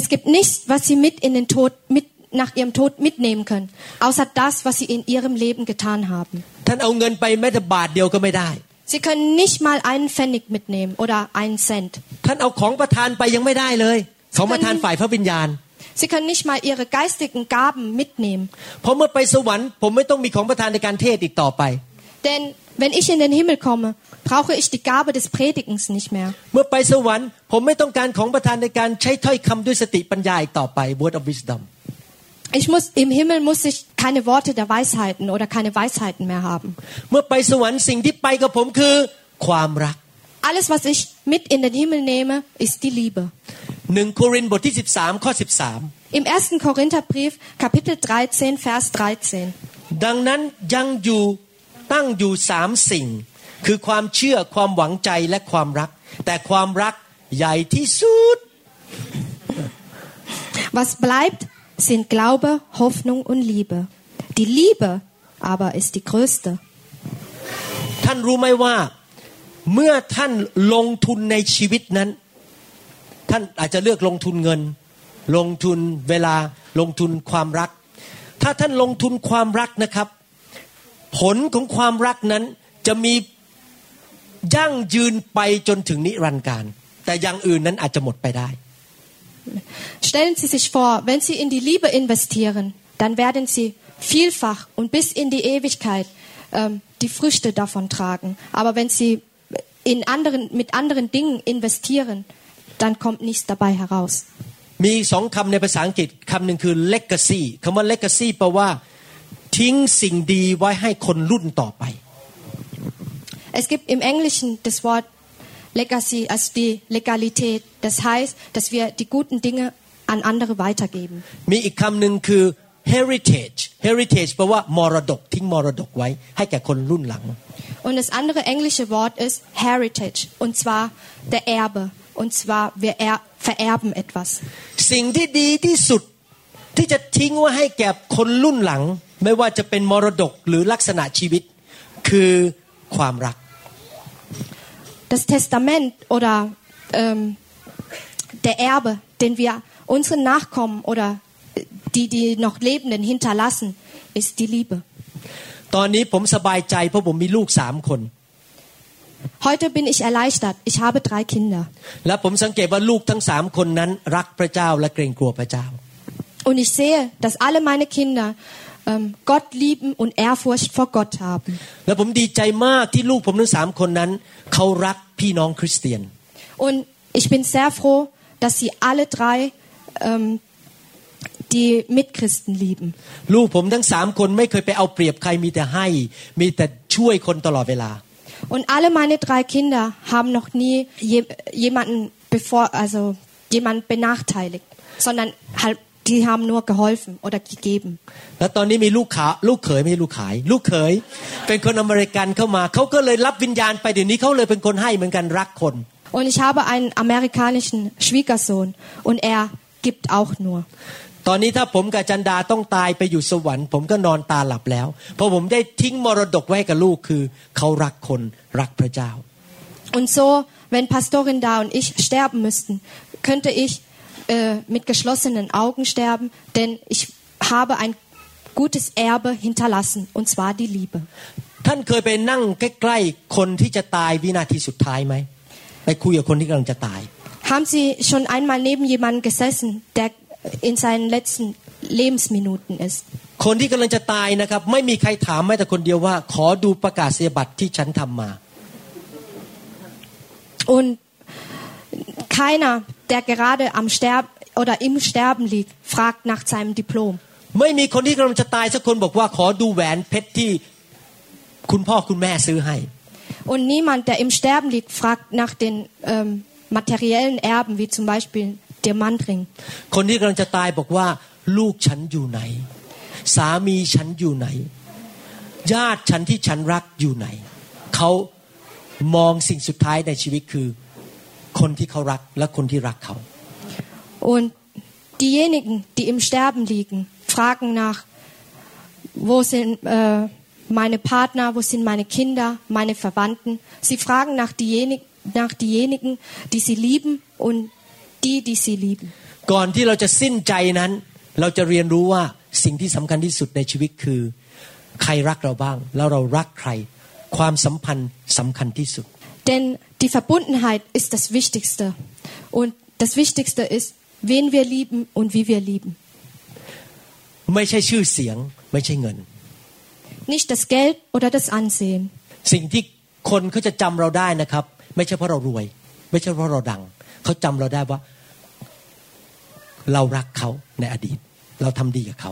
Es gibt nichts, was sie mit in den Tod, mit nach ihrem Tod mitnehmen können, außer das, was sie in ihrem Leben getan haben. ท่านเอาเงินไปแม้แต่บาทเดียวก็ไม่ได้ Sie können nicht mal einen Pfennig mitnehmen oder einen Cent. ท่านเอาของประทานไปยังไม่ได้เลยของประทานฝ่ายพระวิญญาณ Sie können nicht mal ihre geistigen Gaben mitnehmen. เพราะเมื่อไปสวรรค์ผมไม่ต้องมีของประทานในการเทศอีกต่อไป Denn wenn ich in den Himmel komme, brauche ich die Gabe des Predigens nicht mehr. เมื่อไปสวรรค์ผมไม่ต้องการของประทานในการใช้ถ้อยคำด้วยสติปัญญาอีกต่อไป word of wisdom Ich muss, Im Himmel muss ich keine Worte der Weisheiten oder keine Weisheiten mehr haben. เมื่อไปสวรรค์สิ่งที่ไปกับผมคือความรัก Alles, was ich mit in den Himmel nehme, ist die Liebe. หนึ่งโครินธ์บทที่ 13 ข้อ 13 Im 1. Korintherbrief, Kapitel 13, Vers 13. ดังนั้นยังอยู่ตั้งอยู่สามสิ่ง คือความเชื่อความหวังใจและความรัก แต่ความรักใหญ่ที่สุด Was bleibt, sind Glaube, Hoffnung und Liebe. Die Liebe aber ist die größte. ท่านรู้ไหมว่าเมื่อท่านลงทุนในชีวิตนั้น ท่านอาจจะเลือกลงทุนเงิน ลงทุนเวลาลงทุนความรัก ถ้าท่านลงทุนความรักนะครับ ผลของความรักนั้นจะมียั่งยืนไปจนถึงนิรันดร์การ แต่อย่างอื่นนั้นอาจจะหมดไปได้ Stellen Sie sich vor, wenn Sie in die Liebe investieren, dann werden Sie vielfach und bis in die Ewigkeit ähm, die Früchte davon tragen. Aber wenn Sie in anderen, mit anderen Dingen investieren, dann kommt nichts dabei heraus. มีสองคำในภาษาอังกฤษคำหนึ่งคือ legacy คำว่า legacy แปลว่า ทิ้งสิ่งดีไว้ให้คนรุ่นต่อไป Es gibt im Englischen das Wort Legacy, also die Legalität. Das heißt, dass wir die guten Dinge an andere weitergeben. มีอีกคำหนึ่งคือ heritage heritage แปลว่ามรดก ทิ้งมรดกไว้ ให้แก่คนรุ่นหลัง Und das andere englische Wort ist Heritage, und zwar der Erbe. Und zwar wir er vererben etwas. สิ่งที่ดีที่สุดที่จะทิ้งไว้ให้แก่คนรุ่นหลัง ไม่ว่าจะเป็นมรดกหรือลักษณะชีวิต คือความรัก Das Testament oder ähm, der Erbe, den wir unseren Nachkommen oder die, die noch Lebenden hinterlassen, ist die Liebe. ตอนนี้ผมสบายใจเพราะผมมีลูกสามคน Heute bin ich erleichtert. Ich habe drei Kinder. และผมสังเกตว่าลูกทั้งสามคนนั้นรักพระเจ้าและเกรงกลัวพระเจ้า Und ich sehe, dass alle meine Kinder ähm, Gott lieben und Ehrfurcht vor Gott haben. และผมดีใจมากที่ลูกผมทั้งสามคนนั้น เขารักพี่น้องคริสเตียน Und ich bin sehr froh, dass sie alle drei ähm, die Mitchristen lieben. ลูกผมทั้งสามคนไม่เคยไปเอาเปรียบใครมีแต่ให้ มีแต่ช่วยคนตลอดเวลา Und alle meine drei Kinder haben noch nie je, jemanden bevor, also jemanden benachteiligt, sondern halt, die haben nur geholfen oder gegeben. แล้วตอนนี้มีลูกขาลูกเขยไม่ใช่ลูกขาย ลูกเขย เป็นคนอเมริกันเข้ามาเขาก็เลยรับวิญญาณไปเดี๋ยวนี้เขาเลยเป็นคนให้เหมือนกันรักคน Und ich habe einen amerikanischen Schwiegersohn und er gibt auch nur. ตอนนี้ถ้าผมกับจันดาต้องตายไปอยู่สวรรค์ ผมก็นอนตาหลับแล้ว เพราะผมได้ทิ้งมรดกไว้ให้กับลูกคือเขารักคนรักพระเจ้า Und so, wenn Pastorin da und ich sterben müssten, könnte ich äh, mit geschlossenen Augen sterben, denn ich habe ein gutes Erbe hinterlassen, und zwar die Liebe. ท่านเคยไปนั่งใกล้ๆคนที่จะตายวินาทีสุดท้ายไหม ไปคุยกับคนที่กำลังจะตาย Haben Sie schon einmal neben jemandem gesessen, der in seinen letzten Lebensminuten ist? คนที่กำลังจะตายนะครับ ไม่มีใครถามแม้แต่คนเดียวว่า ขอดูประกาศนียบัตรที่ฉันทำมา Und keiner, der gerade am Sterben oder im Sterben liegt, fragt nach seinem Diplom. ไม่มีคนที่กำลังจะตายสักคนบอกว่าขอดูแหวนเพชรที่คุณพ่อคุณแม่ซื้อให้ Und niemand, der im Sterben liegt, fragt nach den ähm, materiellen Erben, wie zum Beispiel Diamantring. คนที่กำลังจะตายบอกว่า ลูกฉันอยู่ไหน สามีฉันอยู่ไหน ญาติฉันที่ฉันรักอยู่ไหน เขามองสิ่งสุดท้ายในชีวิตคือ คนที่เขารักและคนที่รักเขา Und diejenigen, die im Sterben liegen, fragen nach, wo sind äh, meine Partner, wo sind meine Kinder, meine Verwandten. Sie fragen nach, diejenig, nach diejenigen, die sie lieben und die, die sie lieben. ก่อนที่เราจะสิ้นใจนั้น เราจะเรียนรู้ว่าสิ่งที่สำคัญที่สุดในชีวิตคือ ใครรักเราบ้าง แล้วเรารักใคร ความสัมพันธ์สำคัญที่สุด Denn die Verbundenheit ist das Wichtigste. Und das Wichtigste ist, wen wir lieben und wie wir lieben. ไม่ใช่ชื่อเสียงไม่ใช่เงิน Nicht das Geld oder das Ansehen. สิ่งที่คนเขาจะจำเราได้นะครับ ไม่ใช่เพราะเรารวย ไม่ใช่เพราะเราดัง เขาจำเราได้ว่า เรารักเขาในอดีต เราทำดีกับเขา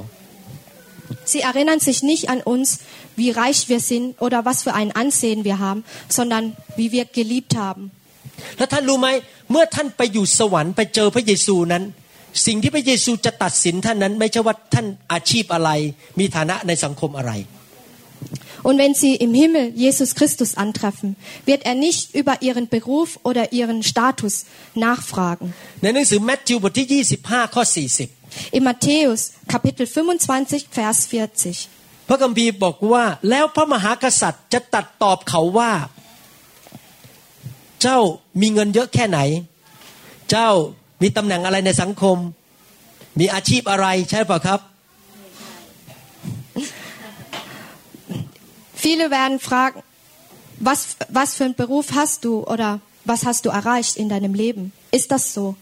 Sie erinnern sich nicht an uns, wie reich wir sind oder was für ein Ansehen wir haben, sondern wie wir geliebt haben. แล้วท่านรู้ไหมเมื่อท่านไปอยู่สวรรค์ไปเจอพระเยซูนั้น สิ่งที่พระเยซูจะตัดสินท่านนั้น ไม่ใช่ว่าท่านอาชีพอะไร มีฐานะในสังคมอะไร Und wenn Sie im Himmel Jesus Christus antreffen, wird er nicht über Ihren Beruf oder Ihren Status nachfragen. ในหนังสือแมทธิวบทที่ 25 ข้อ 40 In Matthäus Kapitel 25, Vers 40. พระคัมภีร์บอกว่า แล้วพระมหากษัตริย์จะตัดตอบเขาว่า เจ้ามีเงินเยอะแค่ไหน เจ้ามีตำแหน่งอะไรในสังคม มีอาชีพอะไรใช่เปล่าครับ Viele werden fragen, was, was für einen Beruf hast du oder was hast du erreicht in deinem Leben? Ist das so?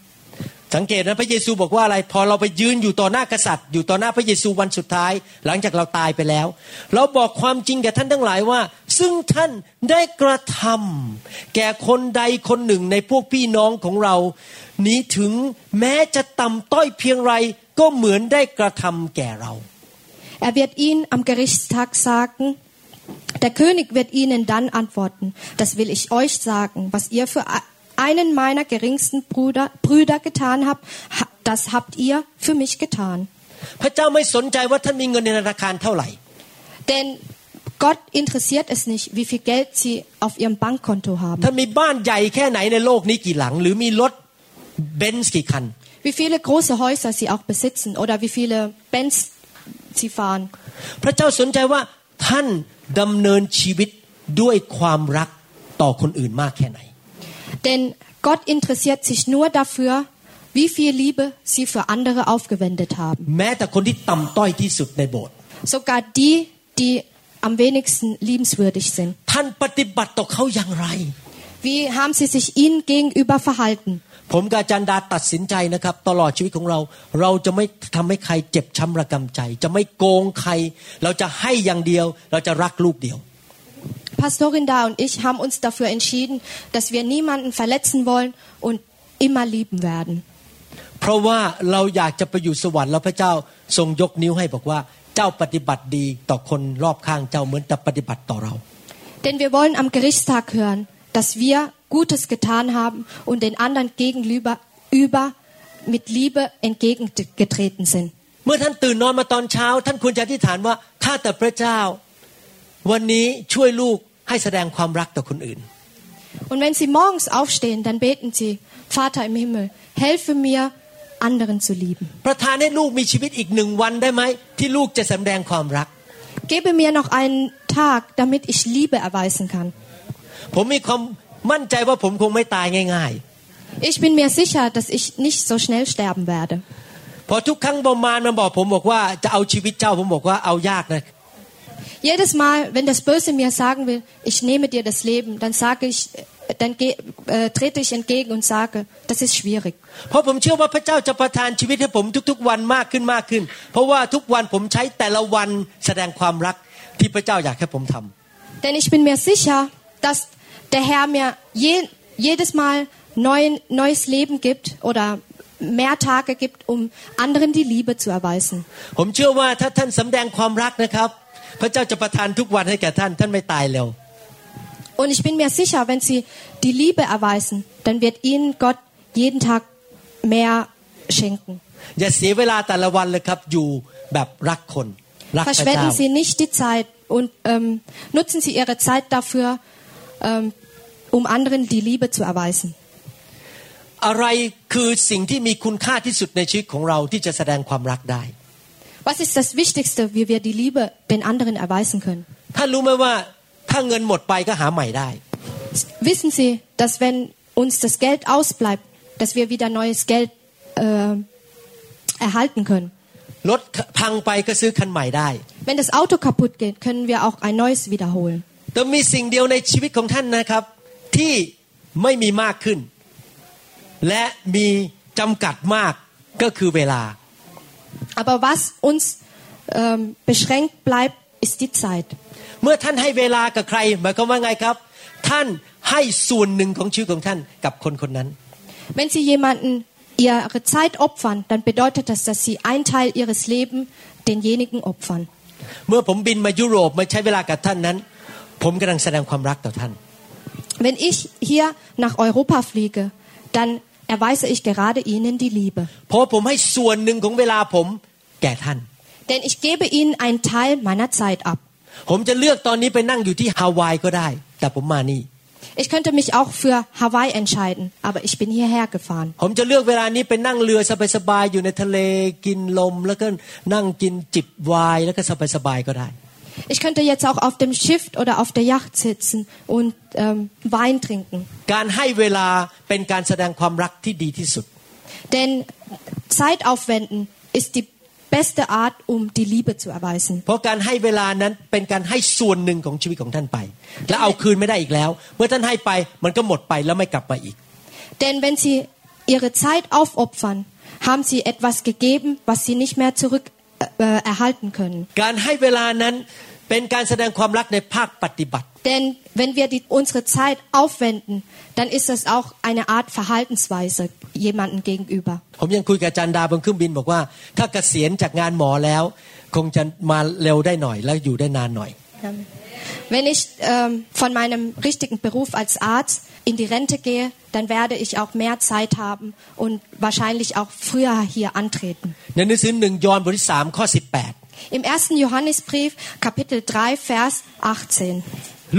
สังเกตนะพระเยซูบอกว่าอะไร พอเราไปยืนอยู่ต่อหน้ากษัตริย์ อยู่ต่อหน้าพระเยซูวันสุดท้าย หลังจากเราตายไปแล้ว เราบอกความจริงแก่ท่านทั้งหลายว่า ซึ่งท่านได้กระทำแก่คนใดคนหนึ่งในพวกพี่น้องของเรา นี้ถึงแม้จะต่ำต้อยเพียงไรก็เหมือนได้กระทำแก่เรา Er wird ihnen am Gerichtstag sagen, der König wird ihnen dann antworten, das will ich euch sagen, was ihr für einen meiner geringsten Brüder, Brüder getan habt, ha- das habt ihr für mich getan. พระเจ้าไม่สนใจว่าท่านมีเงินในธนาคารเท่าไหร่ Denn Gott interessiert es nicht, wie viel Geld sie auf ihrem Bankkonto haben. ท่านมีบ้านใหญ่แค่ไหนในโลกนี้กี่หลัง หรือมีรถเบนซ์กี่คัน Wie viele große Häuser sie auch besitzen oder wie viele Benz sie fahren. พระเจ้าสนใจว่าท่านดำเนินชีวิตด้วยความรักต่อคนอื่นมากแค่ไหน Denn Gott interessiert sich nur dafür, wie viel Liebe sie für andere aufgewendet haben. แม้แต่คนที่ต่ำต้อยที่สุดในโบสถ์ Sogar die, die am wenigsten liebenswürdig sind. ท่านปฏิบัติต่อเขาอย่างไร Wie haben sie sich ihnen gegenüber verhalten? ผมกับอาจารย์ดาตัดสินใจนะครับตลอดชีวิตของเรา เราจะไม่ทำให้ใครเจ็บช้ำระกำใจ จะไม่โกงใคร เราจะให้อย่างเดียว เราจะรักลูกเดียว Pastorin Da und ich haben uns dafür entschieden, dass wir niemanden verletzen wollen und immer lieben werden. เพราะว่าเราอยากจะไปอยู่สวรรค์แล้วพระเจ้าทรงยกนิ้วให้บอกว่า เจ้าปฏิบัติดีต่อคนรอบข้างเจ้าเหมือนแต่ปฏิบัติต่อเรา Denn wir wollen am Gerichtstag hören, dass wir Gutes getan haben und den anderen gegenüber über mit Liebe entgegengetreten sind. เมื่อท่านตื่นนอนมาตอนเช้า ท่านควรจะอธิษฐานว่าข้าแต่พระเจ้า วันนี้ช่วยลูกให้แสดงความรักต่อคนอื่น Und wenn Sie morgens aufstehen, dann beten Sie, Vater im Himmel, helfe mir, anderen zu lieben. ประทานให้ลูกมีชีวิตอีกหนึ่งวันได้ไหมที่ลูกจะแสดงความรัก Gebe mir noch einen Tag, damit ich Liebe erweisen kann. ผมมีความมั่นใจว่าผมคงไม่ตายง่าย Ich bin mir sicher, dass ich nicht so schnell sterben werde. ๆ พอทุกครั้งประมาณมันบอกผมบอกว่าจะเอาชีวิตเจ้าผมบอกว่าเอายากนะ Jedes Mal, wenn das Böse mir sagen will, ich nehme dir das Leben, dann sage ich, dann geh, äh, trete ich entgegen und sage, das ist schwierig. เพราะผมเชื่อว่าพระเจ้าจะประทานชีวิตให้ผมทุกๆวันมากขึ้นมากขึ้น เพราะว่าทุกวันผมใช้แต่ละวันแสดงความรักที่พระเจ้าอยากให้ผมทำ Denn ich bin mir sicher, dass der Herr mir je, jedes Mal neu, neues Leben gibt oder mehr Tage gibt, um anderen die Liebe zu erweisen. ผมเชื่อว่าถ้าท่านสำแดงความรักนะครับ พระเจ้าจะประทานทุกวันให้แก่ท่าน ท่านไม่ตายเร็ว Und ich bin mir sicher, wenn Sie die Liebe erweisen, dann wird Ihnen Gott jeden Tag mehr schenken. อย่าเสียเวลาแต่ละวันเลยครับ อยู่แบบรักคน รักพระเจ้า Verschwenden Sie nicht die Zeit und ähm, nutzen Sie Ihre Zeit dafür, ähm, um anderen die Liebe zu erweisen. อะไรคือสิ่งที่มีคุณค่าที่สุดในชีวิตของเราที่จะแสดงความรักได้ Was ist das Wichtigste, wie wir die Liebe den anderen erweisen können? ท่านรู้ไหมว่าถ้าเงินหมดไปก็หาใหม่ได้ Wissen Sie, dass wenn uns das Geld ausbleibt, dass wir wieder neues Geld äh, erhalten können? รถพังไปก็ซื้อคันใหม่ได้ Wenn das Auto kaputt geht, können wir auch ein neues wiederholen. แต่มีสิ่งเดียวในชีวิตของท่านนะครับ ที่ไม่มีมากขึ้น และมีจำกัดมากก็คือเวลา Aber was uns ähm, beschränkt bleibt, ist die Zeit. เมื่อท่านให้เวลากับใครหมายความว่าไงครับ ท่านให้ส่วนหนึ่งของชีวิตของท่านกับคนคนนั้น Wenn Sie jemanden ihre Zeit opfern, dann bedeutet das, dass Sie einen Teil Ihres Lebens denjenigen opfern. เมื่อผมบินมายุโรปมาใช้เวลากับท่านนั้น ผมกำลังแสดงความรักต่อท่าน Wenn ich hier nach Europa fliege, dann erweise ich gerade Ihnen die Liebe. เพราะว่าผมให้ส่วนหนึ่งของเวลาผมแก่ท่าน Denn ich gebe Ihnen einen Teil meiner Zeit ab. ผมจะเลือกตอนนี้ไปนั่งอยู่ที่ฮาวายก็ได้ แต่ผมมานี่ Ich könnte mich auch für Hawaii entscheiden, aber ich bin hierher gefahren. ผมจะเลือกเวลานี้ไปนั่งเรือสบายๆอยู่ในทะเลกินลม แล้วก็นั่งกินจิบไวน์แล้วก็สบายๆก็ได้ Ich könnte jetzt auch auf dem Schiff oder auf der Yacht sitzen und ähm, Wein trinken. การให้เวลาเป็นการแสดงความรักที่ดีที่สุด Denn Zeit aufwenden ist die beste Art, um die Liebe zu erweisen. เพราะการให้เวลานั้นเป็นการให้ส่วนหนึ่งของชีวิตของท่านไป และเอาคืนไม่ได้อีกแล้ว เมื่อท่านให้ไปมันก็หมดไปแล้วไม่กลับมาอีก Denn wenn Sie Ihre Zeit aufopfern, haben Sie etwas gegeben, was Sie nicht mehr zurück äh, erhalten können. การให้เวลานั้นเป็นการแสดงความรักในภาคปฏิบัติ Denn wenn wir die, unsere Zeit aufwenden, dann ist das auch eine Art Verhaltensweise jemandem gegenüber. ผมยังคุยกับอาจารย์ดาบนเครื่องบินบอกว่า ถ้าเกษียณจากงานหมอแล้ว คงจะมาเร็วได้หน่อย แล้วอยู่ได้นานหน่อย Wenn ich ähm, von meinem richtigen Beruf als Arzt in die Rente gehe, dann werde ich auch mehr Zeit haben und wahrscheinlich auch früher hier antreten. ในหนังสือหนึ่งยอห์นบทที่สามข้อสิบแปด Im 1. Johannesbrief, Kapitel 3, Vers 18.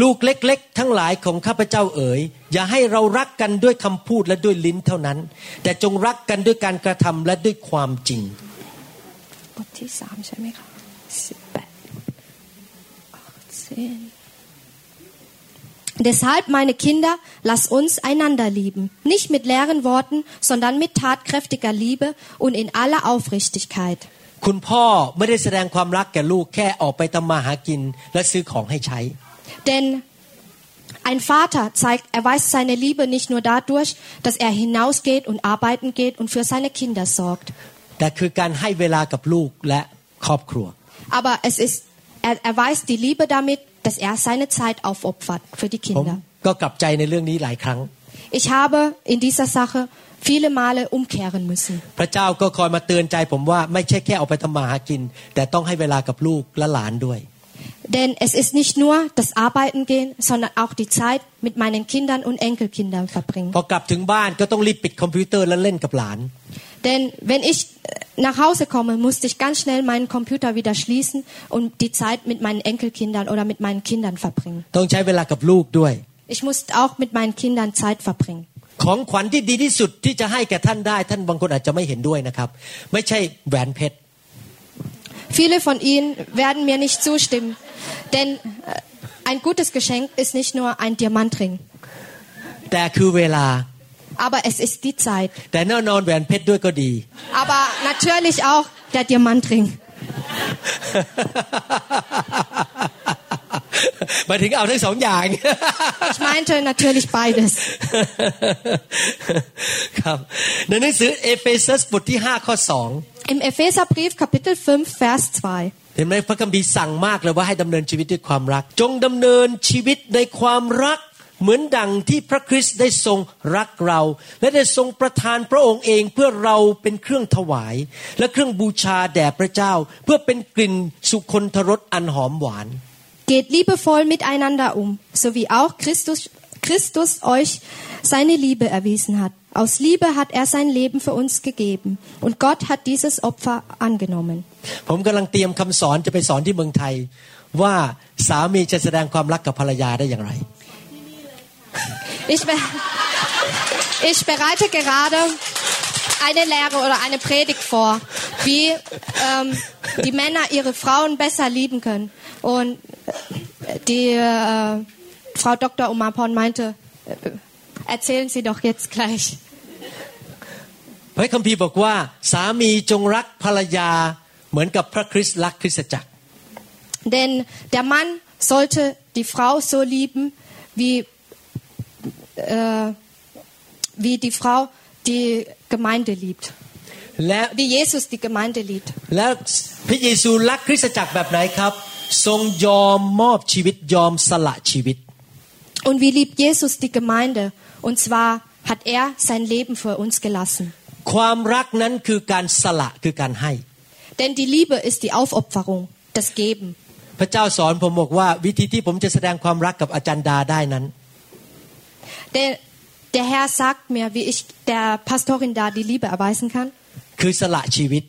ลูกเล็ก ๆ ทั้งหลายของข้าพเจ้าเอ๋ยอย่าให้เรารักกันด้วยคำพูดและด้วยลิ้นเท่านั้น แต่จงรักกันด้วยการกระทำและด้วยความจริง บทที่สามใช่ไหมคะ สิบแปด Deshalb, meine Kinder, lasst uns einander lieben, nicht mit leeren Worten, sondern mit tatkräftiger Liebe und in aller Aufrichtigkeit. คุณพ่อไม่ได้แสดงความรักแก่ลูกแค่ออกไปทำมาหากินและซื้อของให้ใช้ Denn ein Vater zeigt, erweist seine Liebe nicht nur dadurch, dass er hinausgeht und arbeiten geht und für seine Kinder sorgt. แต่คือการให้เวลากับลูกและครอบครัว Aber es ist, er erweist die Liebe damit, dass er seine Zeit aufopfert für die ผม Kinder. ก็กลับใจในเรื่องนี้หลายครั้ง Ich habe in dieser Sache viele Male umkehren müssen. พระเจ้าก็คอยมาเตือนใจผมว่าไม่ใช่แค่ออกไปทำมาหากิน แต่ต้องให้เวลากับลูกและหลานด้วย Denn es ist nicht nur das Arbeiten gehen, sondern auch die Zeit mit meinen Kindern und Enkelkindern verbringen. พอกลับถึงบ้านก็ต้องรีบปิดคอมพิวเตอร์แล้วเล่นกับหลาน Denn wenn ich äh, nach Hause komme, musste ich ganz schnell meinen Computer wieder schließen und die Zeit mit meinen Enkelkindern oder mit meinen Kindern verbringen. ต้องใช้เวลากับลูกด้วย Ich musste auch mit meinen Kindern Zeit verbringen. ของขวัญที่ดีที่สุดที่จะให้แก่ท่านได้ ท่านบางคนอาจจะไม่เห็นด้วยนะครับ ไม่ใช่แหวนเพชร Viele von Ihnen werden mir nicht zustimmen, denn äh, ein gutes Geschenk ist nicht nur ein Diamantring, แต่คือเวลา aber es ist die Zeit. แต่แน่นอนแหวนเพชรด้วยก็ดี Aber natürlich auch der Diamantring. หมายถึงเอาทั้งสองอย่าง Ich meinte natürlich beides. ครับในหนังสือเอเฟซัสบทที่ 5 ข้อ Im Epheserbrief Kapitel 5 Vers 2. 2 เห็นไหมพระคัมภีร์สั่งมากเลยว่าให้ดำเนินชีวิตด้วยความรัก จงดำเนินชีวิตในความรัก เหมือนดังที่พระคริสต์ได้ทรงรักเรา และได้ทรงประทานพระองค์เองเพื่อเราเป็นเครื่องถวาย และเครื่องบูชาแด่พระเจ้า เพื่อเป็นกลิ่นสุคนทรสอันหอมหวาน Geht liebevoll miteinander um, so wie auch Christus, Christus euch seine Liebe erwiesen hat. Aus Liebe hat er sein Leben für uns gegeben. Und Gott hat dieses Opfer angenommen. ผมกำลังเตรียมคำสอนจะไปสอนที่เมืองไทย ว่าสามีจะแสดงความรักกับภรรยาได้อย่างไร Ich, be ich bereite gerade eine Lehre oder eine Predigt vor, wie ähm, die Männer ihre Frauen besser lieben können. Und äh, die äh, Frau Dr. Umarpon meinte, äh, erzählen Sie doch jetzt gleich. พระคัมภีร์บอกว่า สามีจงรักภรรยาเหมือนกับพระคริสต์รักคริสตจักร Denn der Mann sollte die Frau so lieben, wie, äh, wie die Frau die Gemeinde liebt. และ Wie Jesus die Gemeinde liebt. และพระเยซูรักคริสตจักรแบบไหนครับ ทรงยอมมอบชีวิตยอมสละชีวิต Und wie liebt Jesus die Gemeinde? Und zwar hat er sein Leben für uns gelassen. ความรักนั้นคือการสละคือการให้ Denn die Liebe ist die Aufopferung, das Geben. พระเจ้าสอนผมบอกว่าวิธีที่ผมจะแสดงความรักกับอาจารย์ดาได้นั้น Der, der Herr sagt mir, wie ich der Pastorin da die Liebe erweisen kann. คือสละชีวิต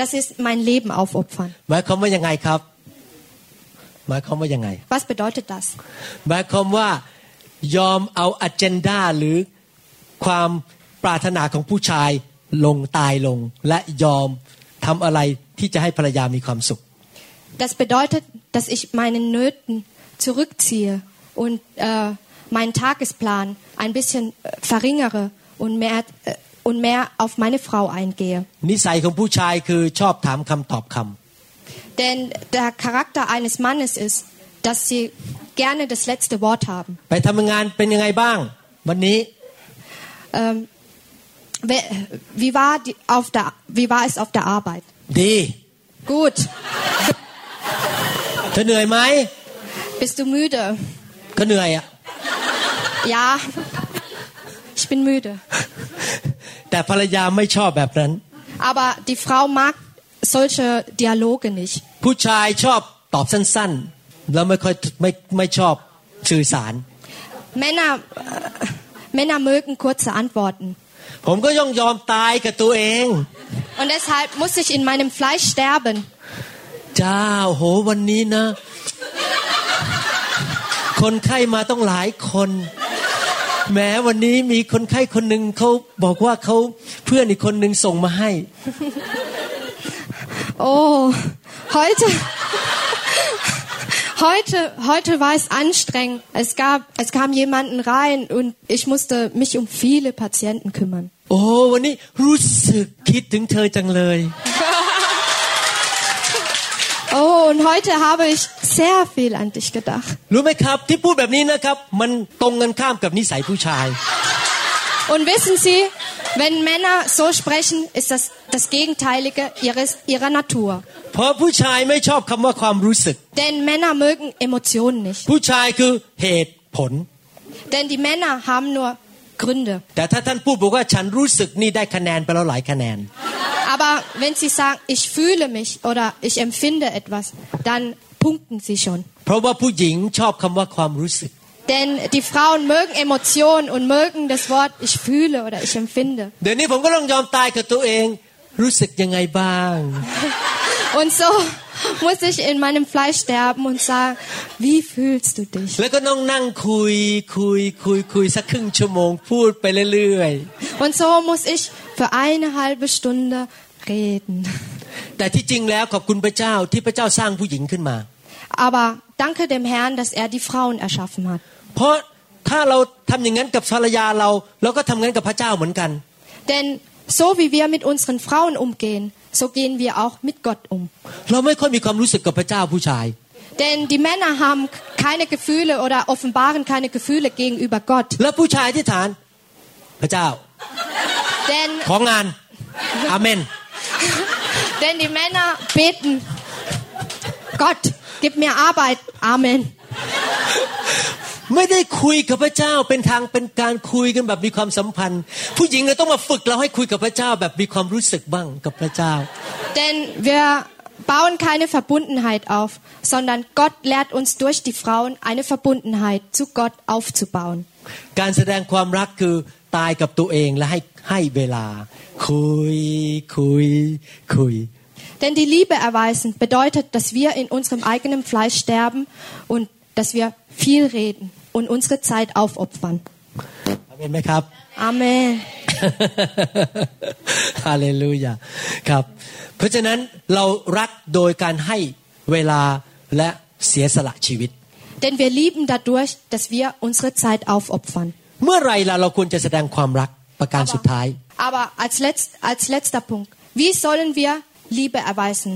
Das ist mein Leben aufopfern. หมายความว่ายังไงครับ หมายความว่ายังไง Was bedeutet das? หมายความว่ายอมเอาอ g e n d a หรือความปรารถนาของผู้ชายลงตายลง และยอมทำอะไรที่จะให้ภรรยามีความสุข Das bedeutet, dass ich meinen Nöten zurückziehe und äh, meinen Tagesplan ein bisschen äh, verringere und mehr, äh, und mehr auf meine Frau eingehe. Denn der Charakter eines Mannes ist, dass sie gerne das letzte Wort haben. Ähm, wie, war die, auf der, wie war es auf der Arbeit? Die. Gut. Bist du müde? ก็เหนื่อยอะ Ja. Ich bin müde. แต่ภรรยาไม่ชอบแบบนั้น Aber die Frau mag solche Dialoge nicht. ผู้ชายชอบตอบสั้นๆ แล้วไม่ค่อยไม่ไม่ชอบสื่อสาร Männer, äh, Männer mögen kurze Antworten. ผมก็ย่องยอมตายกับตัวเอง Und deshalb muss ich in meinem Fleisch sterben. จ้าโหวันนี้นะ คนไข้มาต้องหลายคน แม้วันนี้มีคนไข้คนหนึ่งเขาบอกว่าเขาเพื่อนอีกคนหนึ่งส่งมาให้ Oh, heute, heute, heute war es anstrengend. Es gab, es kam jemanden rein und ich musste mich um viele Patienten kümmern. โอ้วันนี้รู้สึกคิดถึงเธอจังเลย Oh, und heute habe ich sehr viel an dich gedacht. รู้ไหมครับ ที่พูดแบบนี้นะครับ มันตรงกันข้ามกับนิสัยผู้ชาย Und wissen Sie, wenn Männer so sprechen, ist das das Gegenteilige ihres, ihrer Natur. เพราะผู้ชายไม่ชอบคำว่าความรู้สึก Denn Männer mögen Emotionen nicht. ผู้ชายคือเหตุผล Denn die Männer haben nur Gründe. Aber wenn Sie sagen, ich fühle mich oder ich empfinde etwas, dann punkten Sie schon. Denn die Frauen mögen Emotionen und mögen das Wort ich fühle oder ich empfinde. Und so muss ich in meinem Fleisch sterben und sagen, wie fühlst du dich? Und so muss ich für eine halbe Stunde reden. Aber danke dem Herrn, dass er die Frauen erschaffen hat. Denn so wie wir mit unseren Frauen umgehen, so gehen wir auch mit Gott um. Denn die Männer haben keine Gefühle oder offenbaren keine Gefühle gegenüber Gott. Denn, Amen. denn die Männer beten, Gott, gib mir Arbeit. Amen. ไม่ได้คุยกับพระเจ้าเป็นทางเป็นการคุยกันแบบมีความสัมพันธ์ ผู้หญิงเลยต้องมาฝึกเราให้คุยกับพระเจ้าแบบมีความรู้สึกบ้างกับพระเจ้า Denn wir bauen keine Verbundenheit auf, sondern Gott lehrt uns durch die Frauen eine Verbundenheit zu Gott aufzubauen. การแสดงความรักคือตายกับตัวเองและให้ให้เวลา คุยคุยคุย Denn die Liebe erweisen bedeutet, dass wir in unserem eigenen Fleisch sterben und dass wir viel reden und unsere Zeit aufopfern. อาเมนไหมครับ Amen. ฮาเลลูยาครับ เพราะฉะนั้นเรารักโดยการให้เวลาและเสียสละชีวิต Denn wir lieben dadurch, dass wir unsere Zeit aufopfern. เมื่อไรล่ะเราควรจะแสดงความรักประการสุดท้าย Aber als, letzt, als letzter Punkt, wie sollen wir Liebe erweisen?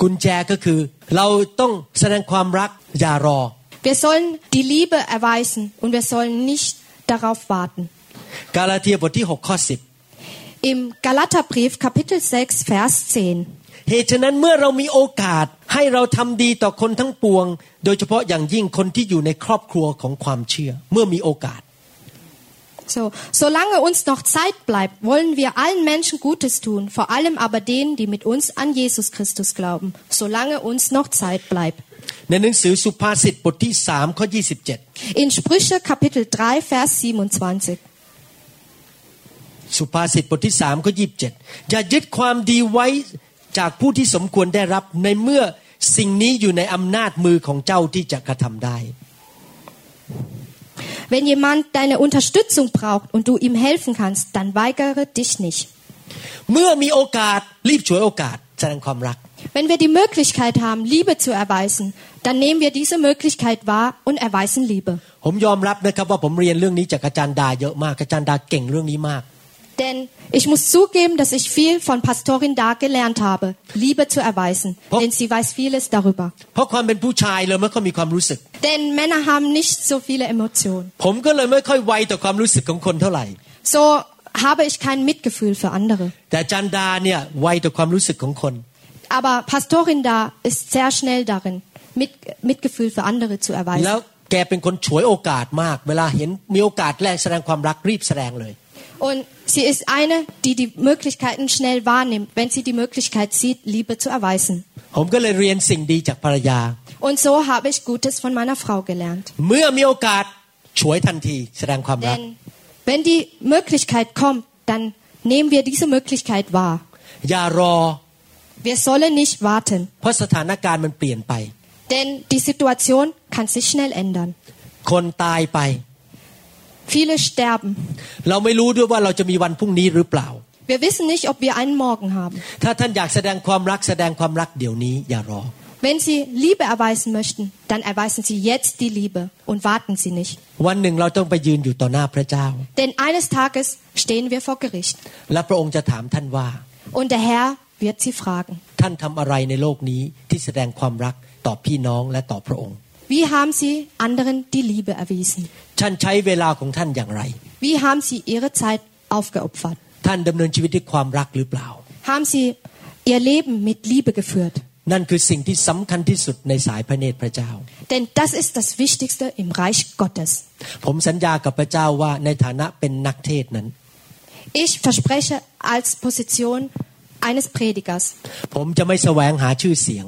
กุญแจก็คือ เราต้องแสดงความรัก อย่ารอ Wir sollen die Liebe erweisen und wir sollen nicht darauf warten. กาลาเทียบทที่6ข้อ Im Galaterbrief Kapitel 6 Vers 10. 10เหตุฉะนั้นเมื่อเรามีโอกาสให้เราทำดีต่อคนทั้งปวง โดยเฉพาะอย่างยิ่งคนที่อยู่ในครอบครัวของความเชื่อ เมื่อมีโอกาส So, solange uns noch Zeit bleibt, wollen wir allen Menschen Gutes tun, vor allem aber denen, die mit uns an Jesus Christus glauben. Solange uns noch Zeit bleibt. ในหนังสือสุภาษิตบทที่3ข้อ27 In Sprüche Kapitel 3 Vers 27. สุภาษิตบทที่สามข้อยีิบเจ็ดอย่ายึดความดีไว้จากผู้ที่สมควรได้รับในเมื่อสิ่งนี้อยู่ในอำนาจมือของเจ้าที่จะกระทำได้ Wenn jemand deine Unterstützung braucht und du ihm helfen kannst, dann weigere dich nicht. เมื่อมีโอกาสรีบฉวยโอกาสแสดงความรัก Wenn wir die Möglichkeit haben, Liebe zu erweisen, dann nehmen wir diese Möglichkeit wahr und erweisen Liebe. ผมยอมรับนะครับว่าผมเรียนเรื่องนี้จากอาจารย์ดาเยอะมากอาจารย์ดาเก่งเรื่องนี้มาก Denn ich muss zugeben, dass ich viel von Pastorin Da gelernt habe, Liebe zu erweisen. Ho- Denn sie weiß vieles darüber. เพราะความเป็นผู้ชายเลยไม่ค่อยมีความรู้สึก Denn Männer haben nicht so viele Emotionen. ผมก็เลยไม่ค่อยไวต่อความรู้สึกของคนเท่าไหร่ So habe ich kein Mitgefühl für andere. แต่อาจารย์ดาเนี่ยไวต่อความรู้สึกของคน Aber Pastorin Da ist sehr schnell darin, mit, Mitgefühl für andere zu แล้ว erweisen. แกเป็นคนฉวยโอกาสมาก เวลาเห็นมีโอกาสแรกแสดงความรักรีบแสดงเลย und sie ist eine, die die Möglichkeiten schnell wahrnimmt, wenn sie die Möglichkeit sieht, Liebe zu erweisen. Und so habe ich Gutes von meiner Frau gelernt. Denn wenn die Möglichkeit kommt, dann nehmen wir diese Möglichkeit wahr. Wir sollen nicht warten. Denn die Situation kann sich schnell ändern. คนตายไป Viele sterben. เราไม่รู้ด้วยว่าเราจะมีวันพรุ่งนี้หรือเปล่า Wir wissen nicht, ob wir einen Morgen haben. ถ้าท่านอยากแสดงความรักแสดงความรักเดี๋ยวนี้ อย่ารอ Wenn Sie Liebe erweisen möchten, dann erweisen Sie jetzt die Liebe und warten Sie nicht. วันหนึ่งเราต้องไปยืนอยู่ต่อหน้าพระเจ้า Denn eines Tages stehen wir vor Gericht และพระองค์จะถามท่านว่า und der Herr wird Sie fragen. ท่านทำอะไรในโลกนี้ที่แสดงความรักต่อพี่น้องและต่อพระองค์ Wie haben Sie anderen die Liebe erwiesen? ท่านใช้เวลาของท่านอย่างไร Wie haben Sie Ihre Zeit aufgeopfert? ท่านดำเนินชีวิตด้วยความรักหรือเปล่า Haben Sie Ihr Leben mit Liebe geführt? นั่นคือสิ่งที่สำคัญที่สุดในสายพระเนตรพระเจ้า Denn das ist das Wichtigste im Reich Gottes. ผมสัญญากับพระเจ้าว่าในฐานะเป็นนักเทศน์นั้น Ich verspreche als Position eines Predigers, ผมจะไม่แสวงหาชื่อเสียง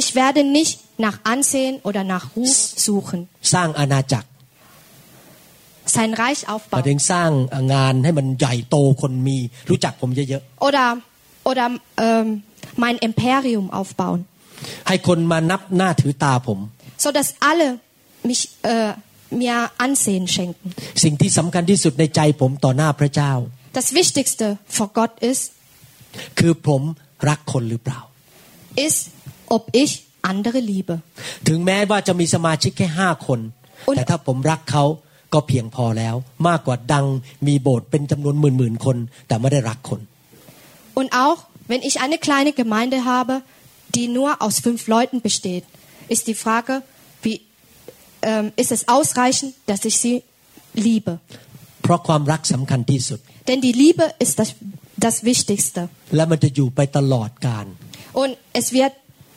ich werde nicht nach Ansehen oder nach Ruf suchen, สร้างอาณาจักร sein Reich หมาย aufbauen ถึงสร้างงานให้มันใหญ่โตคนมีรู้จักผมเยอะ oder, oder ähm, mein Imperium aufbauen, ๆ ให้คนมานับหน้าถือตาผม sodass alle mich, äh, mir Ansehen schenken. สิ่งที่สำคัญที่สุดในใจผมต่อหน้าพระเจ้า Das Wichtigste vor Gott ist, คือผมรักคนหรือเปล่า ist, ob ich andere liebe. ถึงแม้ว่าจะมีสมาชิกแค่ห้าคน Und- แต่ถ้าผมรักเขาก็เพียงพอแล้ว มากกว่าดังมีโบสถ์เป็นจำนวนหมื่นหมื่นๆคน แต่ไม่ได้รักคน Und auch wenn ich eine kleine Gemeinde habe, die nur aus fünf Leuten besteht, ist die Frage, wie ähm, ist es ausreichend, dass ich sie liebe? เพราะความรักสำคัญที่สุด Denn die Liebe ist das, das Wichtigste. และมันจะอยู่ไปตลอดกาล Und es wird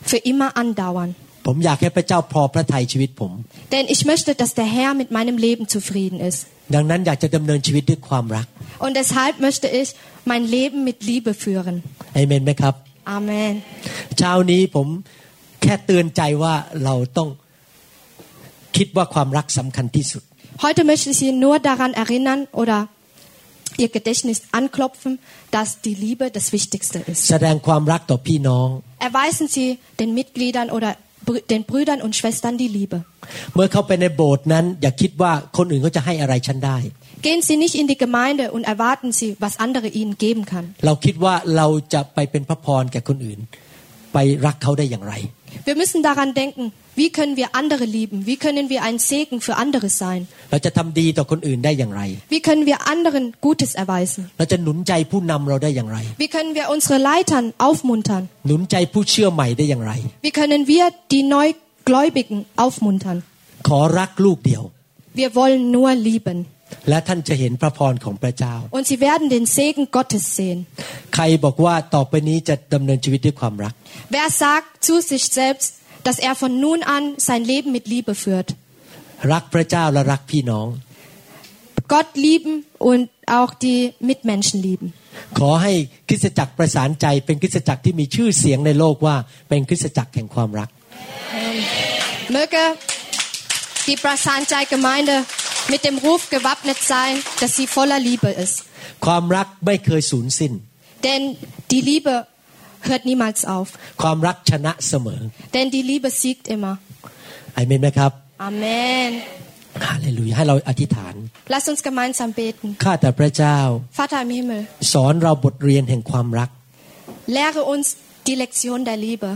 für immer andauern. ผมอยากให้พระเจ้าพอพระทัยชีวิตผม Denn ich möchte, dass der Herr mit meinem Leben zufrieden ist. ดังนั้นอยากจะดำเนินชีวิตด้วยความรัก Und deshalb möchte ich mein Leben mit Liebe führen. เอเมนไหมครับ Amen. เช้านี้ผมแค่เตือนใจว่าเราต้องคิดว่าความรักสำคัญที่สุด Heute möchte ich Sie nur daran erinnern oder Ihr Gedächtnis anklopfen, dass die Liebe das Wichtigste ist. แสดงความรักต่อพี่น้อง Erweisen Sie den Mitgliedern oder Brü- den Brüdern und Schwestern die Liebe. เมื่อเข้าไปในโบสถ์นั้น อย่าคิดว่าคนอื่นเขาจะให้อะไรฉันได้ Gehen Sie nicht in die Gemeinde und erwarten Sie, was andere Ihnen geben kann. เราคิดว่าเราจะไปเป็นพระพรแก่คนอื่น ไปรักเขาได้อย่างไร Wir müssen daran denken, wie können wir andere lieben? Wie können wir ein Segen für andere sein? เราจะทำดีต่อคนอื่นได้อย่างไร Wie können wir anderen Gutes erweisen? เราจะหนุนใจผู้นำเราได้อย่างไร Wie können wir unsere Leitern aufmuntern? หนุนใจผู้เชื่อใหม่ได้อย่างไร Wie können wir die Neugläubigen aufmuntern? ขอรักลูกเดียว Wir wollen nur lieben. และท่านจะเห็นพระพรของพระเจ้า Und Sie werden den Segen Gottes sehen. ใครบอกว่าต่อไปนี้จะดำเนินชีวิตด้วยความรัก Wer sagt zu sich selbst, dass er von nun an sein Leben mit Liebe führt? รักพระเจ้าและรักพี่น้อง Gott lieben und auch die Mitmenschen lieben. ขอให้คริสตจักรประสานใจเป็นคริสตจักรที่มีชื่อเสียงในโลกว่าเป็นคริสตจักรแห่งความรัก Möge die Prasanjai-Gemeinde mit dem Ruf gewappnet sein, dass sie voller Liebe ist. ความรักไม่เคยสูญสิ้น Denn die Liebe hört niemals auf. ความรักชนะเสมอ Denn die Liebe siegt immer. ไอเมนไหมครับ Amen. ฮาเลลูยาให้เราอธิษฐาน Lass uns gemeinsam beten. ข้าแต่พระเจ้า Vater im Himmel, สอนเราบทเรียนแห่งความรัก lehre uns die Lektion der Liebe.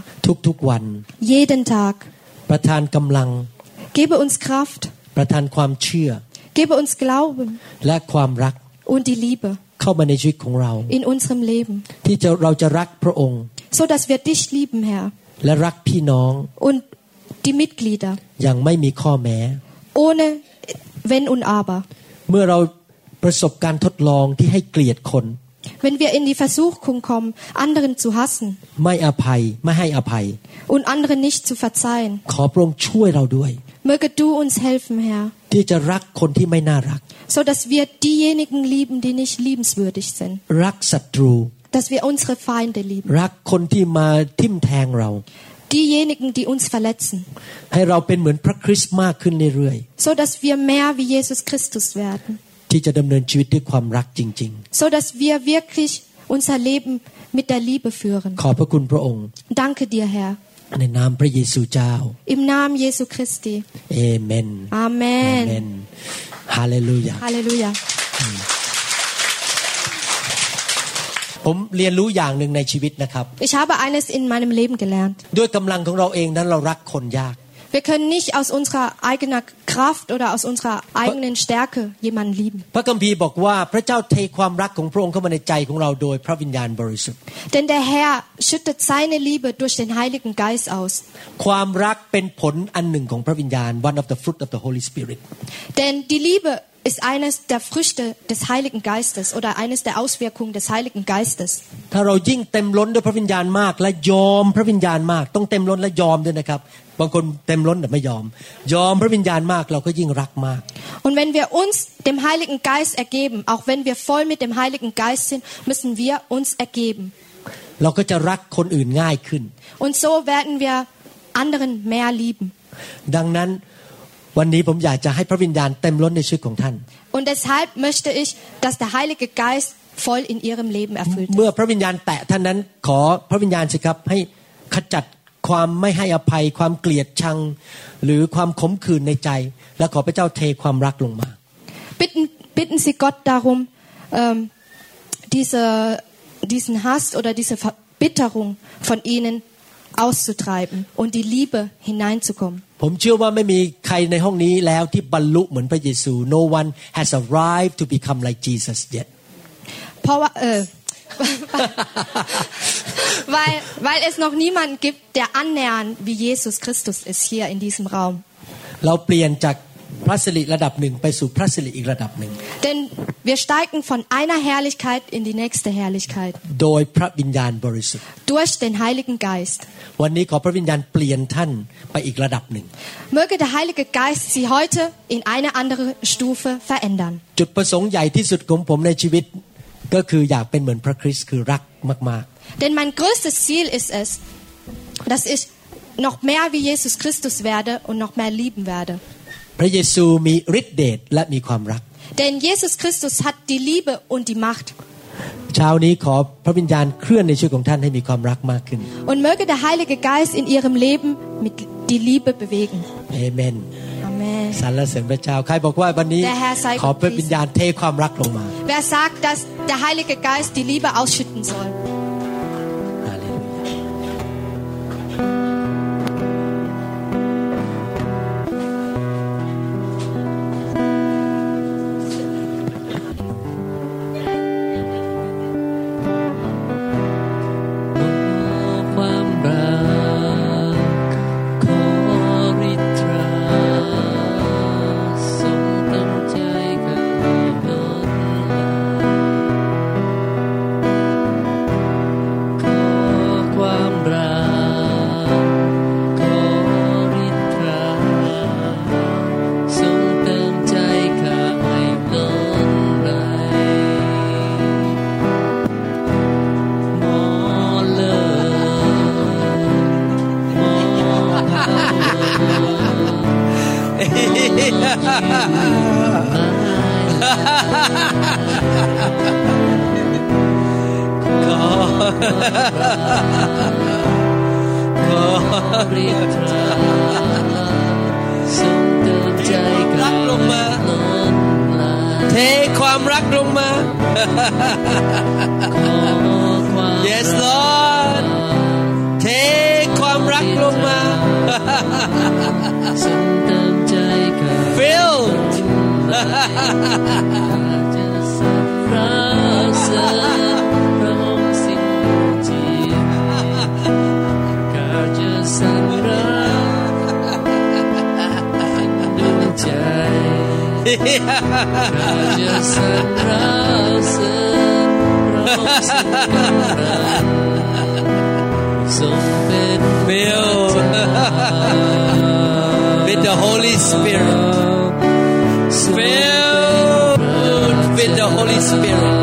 ทุกๆวัน Jeden Tag. ประทานกำลัง Gebe uns Kraft. ประทานความเชื่อ Gebe uns Glauben และความรัก und die Liebe เข้ามาในชีวิตของเรา in unserem Leben, ที่จะเราจะรักพระองค์ so dass wir dich lieben, Herr, และรักพี่น้อง und die Mitglieder, อย่างไม่มีข้อแม้ ohne Wenn und Aber. เมื่อเราประสบการทดลองที่ให้เกลียดคน Wenn wir in die Versuchung kommen, anderen zu hassen ไม่อภัยไม่ให้อภัย und anderen nicht zu verzeihen, ขอพระองค์ช่วยเราด้วย möge du uns helfen, Herr, ที่จะรักคนที่ไม่น่ารัก so dass wir diejenigen lieben, die nicht liebenswürdig sind, รักศัตรู dass wir unsere Feinde lieben, รักคนที่มาทิ่มแทงเรา diejenigen, die uns verletzen, ให้เราเป็นเหมือนพระคริสต์มากขึ้นเรื่อย so dass wir mehr wie Jesus Christus werden, ๆ ที่จะดำเนินชีวิตด้วยความรักจริง so dass wir wirklich unser Leben mit der Liebe führen. ๆ ขอบพระคุณพระองค์ Danke dir, Herr. ในนามพระเยซูเจ้า Im Namen Jesu Christi. เอเมนเอ Amen. เมนฮาเลลูยา Halleluja. ผมเรียนรู้อย่างหนึ่งในชีวิตนะครับ Ich habe eines in meinem Leben gelernt. ด้วยกำลังของเราเองนั้นเรารักคนยาก Wir können nicht aus unserer eigenen Kraft oder aus unserer eigenen Stärke jemanden lieben. พระคัมภีร์บอกว่าพระเจ้าเทความรักของพระองค์เข้ามาในใจของเราโดยพระวิญญาณบริสุทธิ์ Denn der Herr schüttet seine Liebe durch den Heiligen Geist aus. ความรักเป็นผลอันหนึ่งของพระวิญญาณ one of the fruit of the Holy Spirit Denn die Liebe ist eines der Früchte des Heiligen Geistes oder eines der Auswirkungen des Heiligen Geistes. ถ้ าเรายิ่งเต็มล้นด้วยพระวิญญาณมากและยอมพระวิญญาณมากต้องเต็มล้นและยอมด้วยนะครับบางคนเต็มล้นแต่ไม่ยอม ยอมพระวิญญาณมากเราก็ยิ่งรักมาก Und wenn wir uns dem Heiligen Geist ergeben, auch wenn wir voll mit dem Heiligen Geist sind, müssen wir uns ergeben. เราก็จะรักคนอื่นง่ายขึ้น Und so werden wir anderen mehr lieben. ดังนั้นวันนี้ผมอยากจะให้พระวิญญาณเต็มล้นในชีวิตของท่าน Und deshalb möchte ich, dass der Heilige Geist voll in ihrem Leben erfüllt เมื่อ ist. พระวิญญาณแตะท่านนั้นขอพระวิญญาณสิครับให้ขจัด ความไม่ให้อภัย ความเกลียดชัง หรือความขมขื่นในใจ และขอพระเจ้าเทความรักลงมา Bitten, bitten Sie Gott darum, ähm, diese, diesen Hass oder diese Verbitterung von ihnen auszutreiben und die Liebe hineinzukommen. ผมเชื่อว่าไม่มีใครในห้องนี้แล้วที่บรรลุเหมือนพระเยซู no one has arrived to become like Jesus yet เพราะว่าเออ weil, weil es noch niemanden gibt, der annähernd wie Jesus Christus ist hier in diesem Raum. เราเปลี่ยนจากพระสิริระดับหนึ่งไปสู่พระสิริอีกระดับหนึ่ง Denn wir steigen von einer Herrlichkeit in die nächste Herrlichkeit โดยพระวิญญาณบริสุทธิ์ durch den Heiligen Geist. วันนี้ขอพระวิญญาณเปลี่ยนท่านไปอีกระดับหนึ่ง Möge der Heilige Geist Sie heute in eine andere Stufe verändern. จุดประสงค์ใหญ่ที่สุดของผมในชีวิต ก็คืออยากเป็นเหมือนพระคริสต์คือรักมาก Denn mein größtes Ziel ist es, dass ich noch mehr wie Jesus Christus werde und noch mehr lieben werde. ๆ พระเยซูมีฤทธิเดชและมีความรัก Denn Jesus Christus hat die Liebe und die Macht. เช้านี้ขอพระวิญญาณเคลื่อนในชีวิตของท่านให้มีความรักมากขึ้น Und möge der Heilige Geist in Ihrem Leben mit die Liebe bewegen. เอเมน Amen. สรรเสริญพระเจ้า ใครบอกว่าวันนี้ Der Herr sei ขอพระวิญญาณเทความรักลงมา Wer sagt, dass der Heilige Geist die Liebe ausschütten soll? ขอเรียกพระทรงเติมใจกักลงมา เทความรักลงมา Yes Lord เทความรักลงมา Fill พระส Roses with the Holy Spirit. With the Holy Spirit.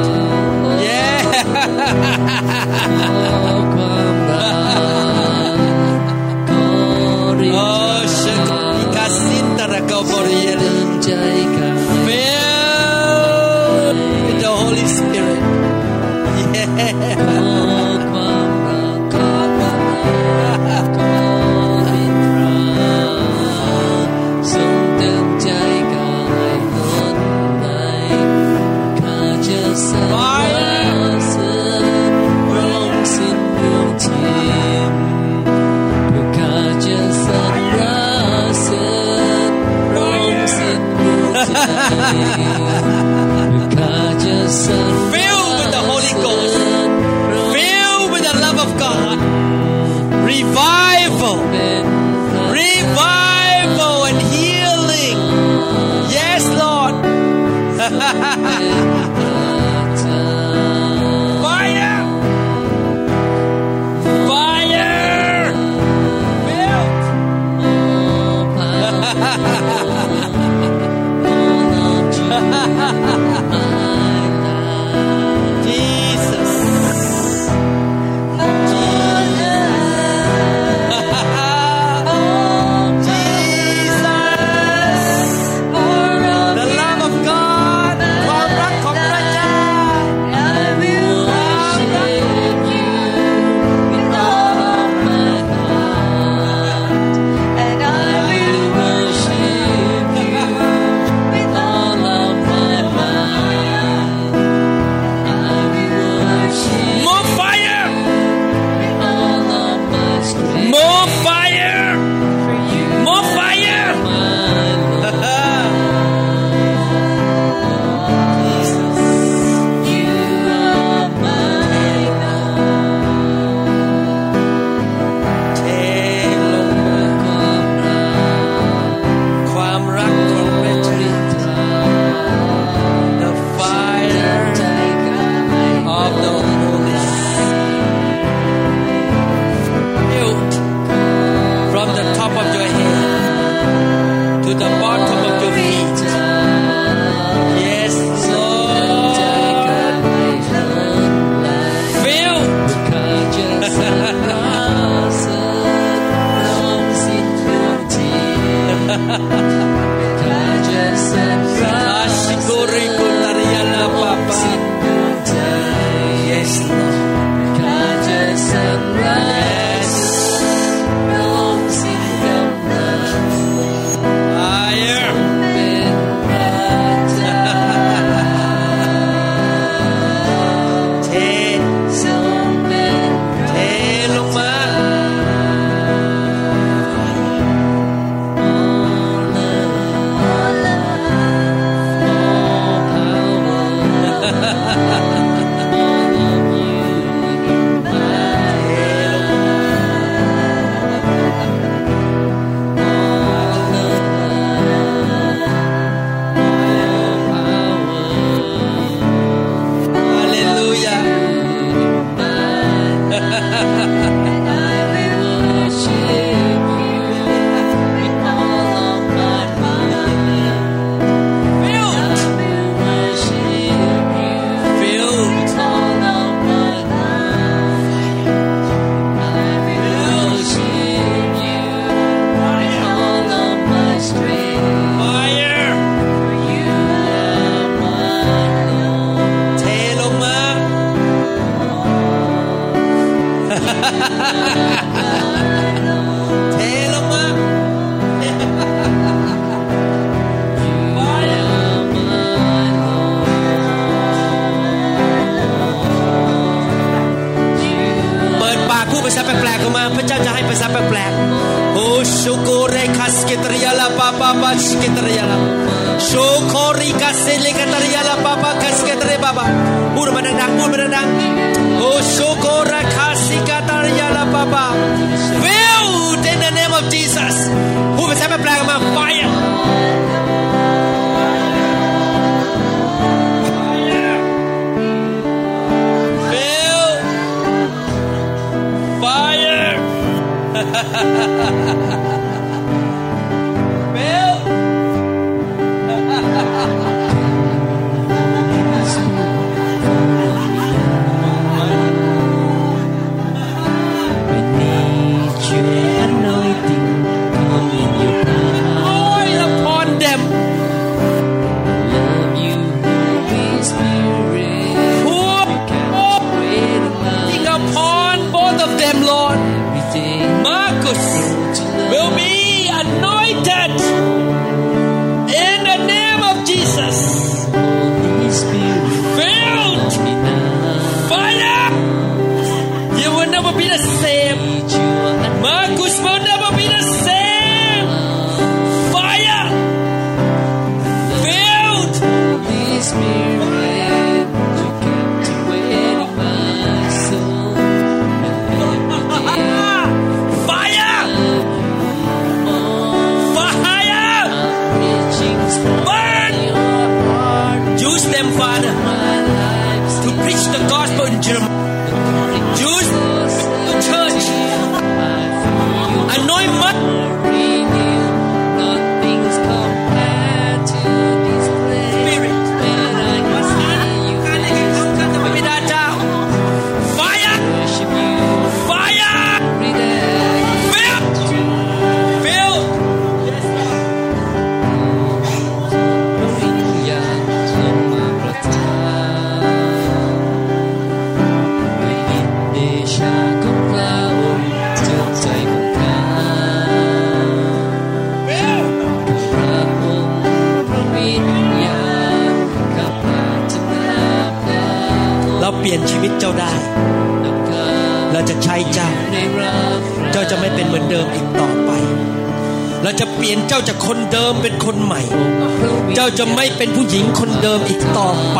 จะไม่เป็นผู้หญิงคนเดิมอีกต่อไป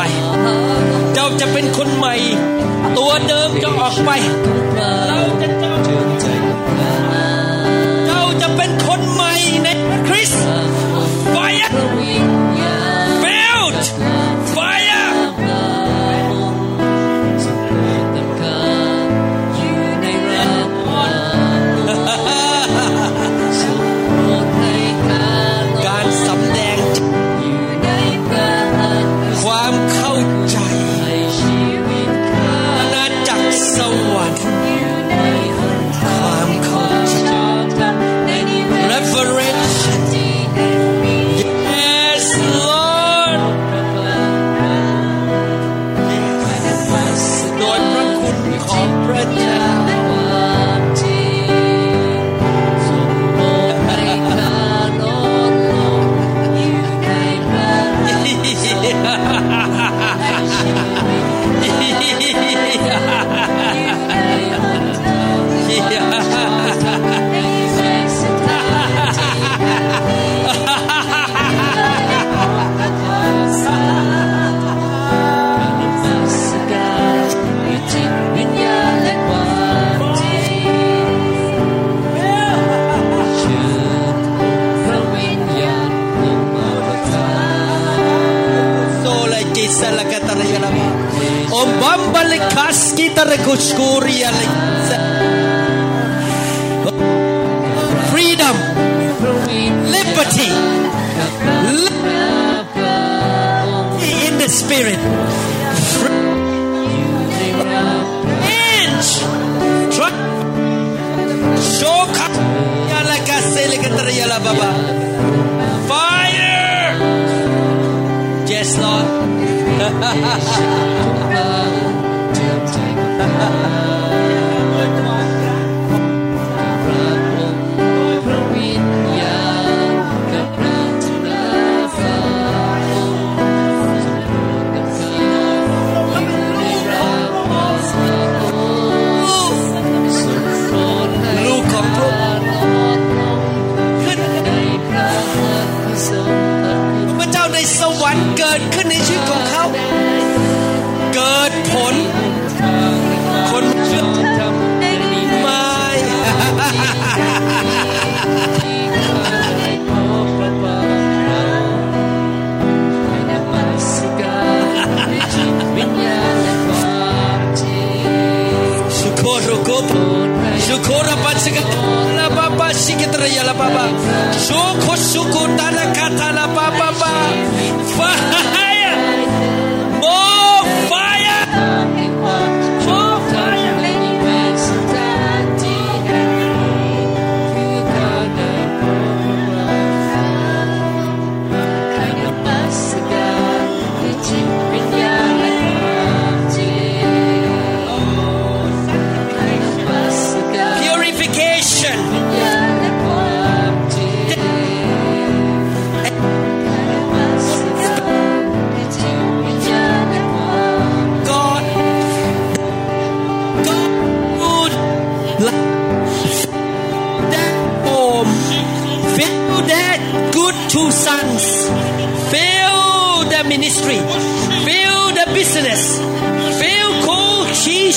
เจ้าจะเป็นคนใหม่ ตัวเดิมจะออกไป เราจะเจ้าเจ้าจะเป็นคนใหม่ในคริสต์ Freedom, liberty, liberty in the spirit. Fire, yes Lord. Yeah. Papa.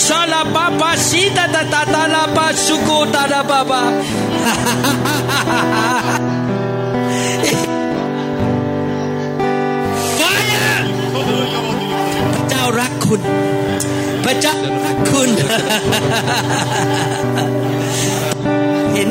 sala papa sita ta ta ta la pa suku ta da papa Fire! พระเจ้ารักคุณ พระเจ้ารักคุณ เห็น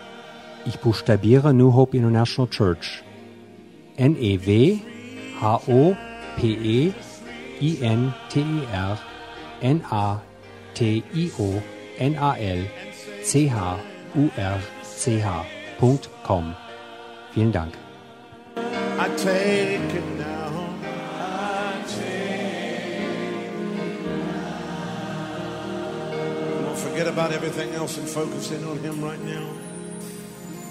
Ich buchstabiere New Hope International Church. N-E-W-H-O-P-E-I-N-T-E-R N-A-T-I-O-N-A-L-C-H-U-R-C-H.com. Vielen Dank. I take it down. About everything else and focus in on Him right now.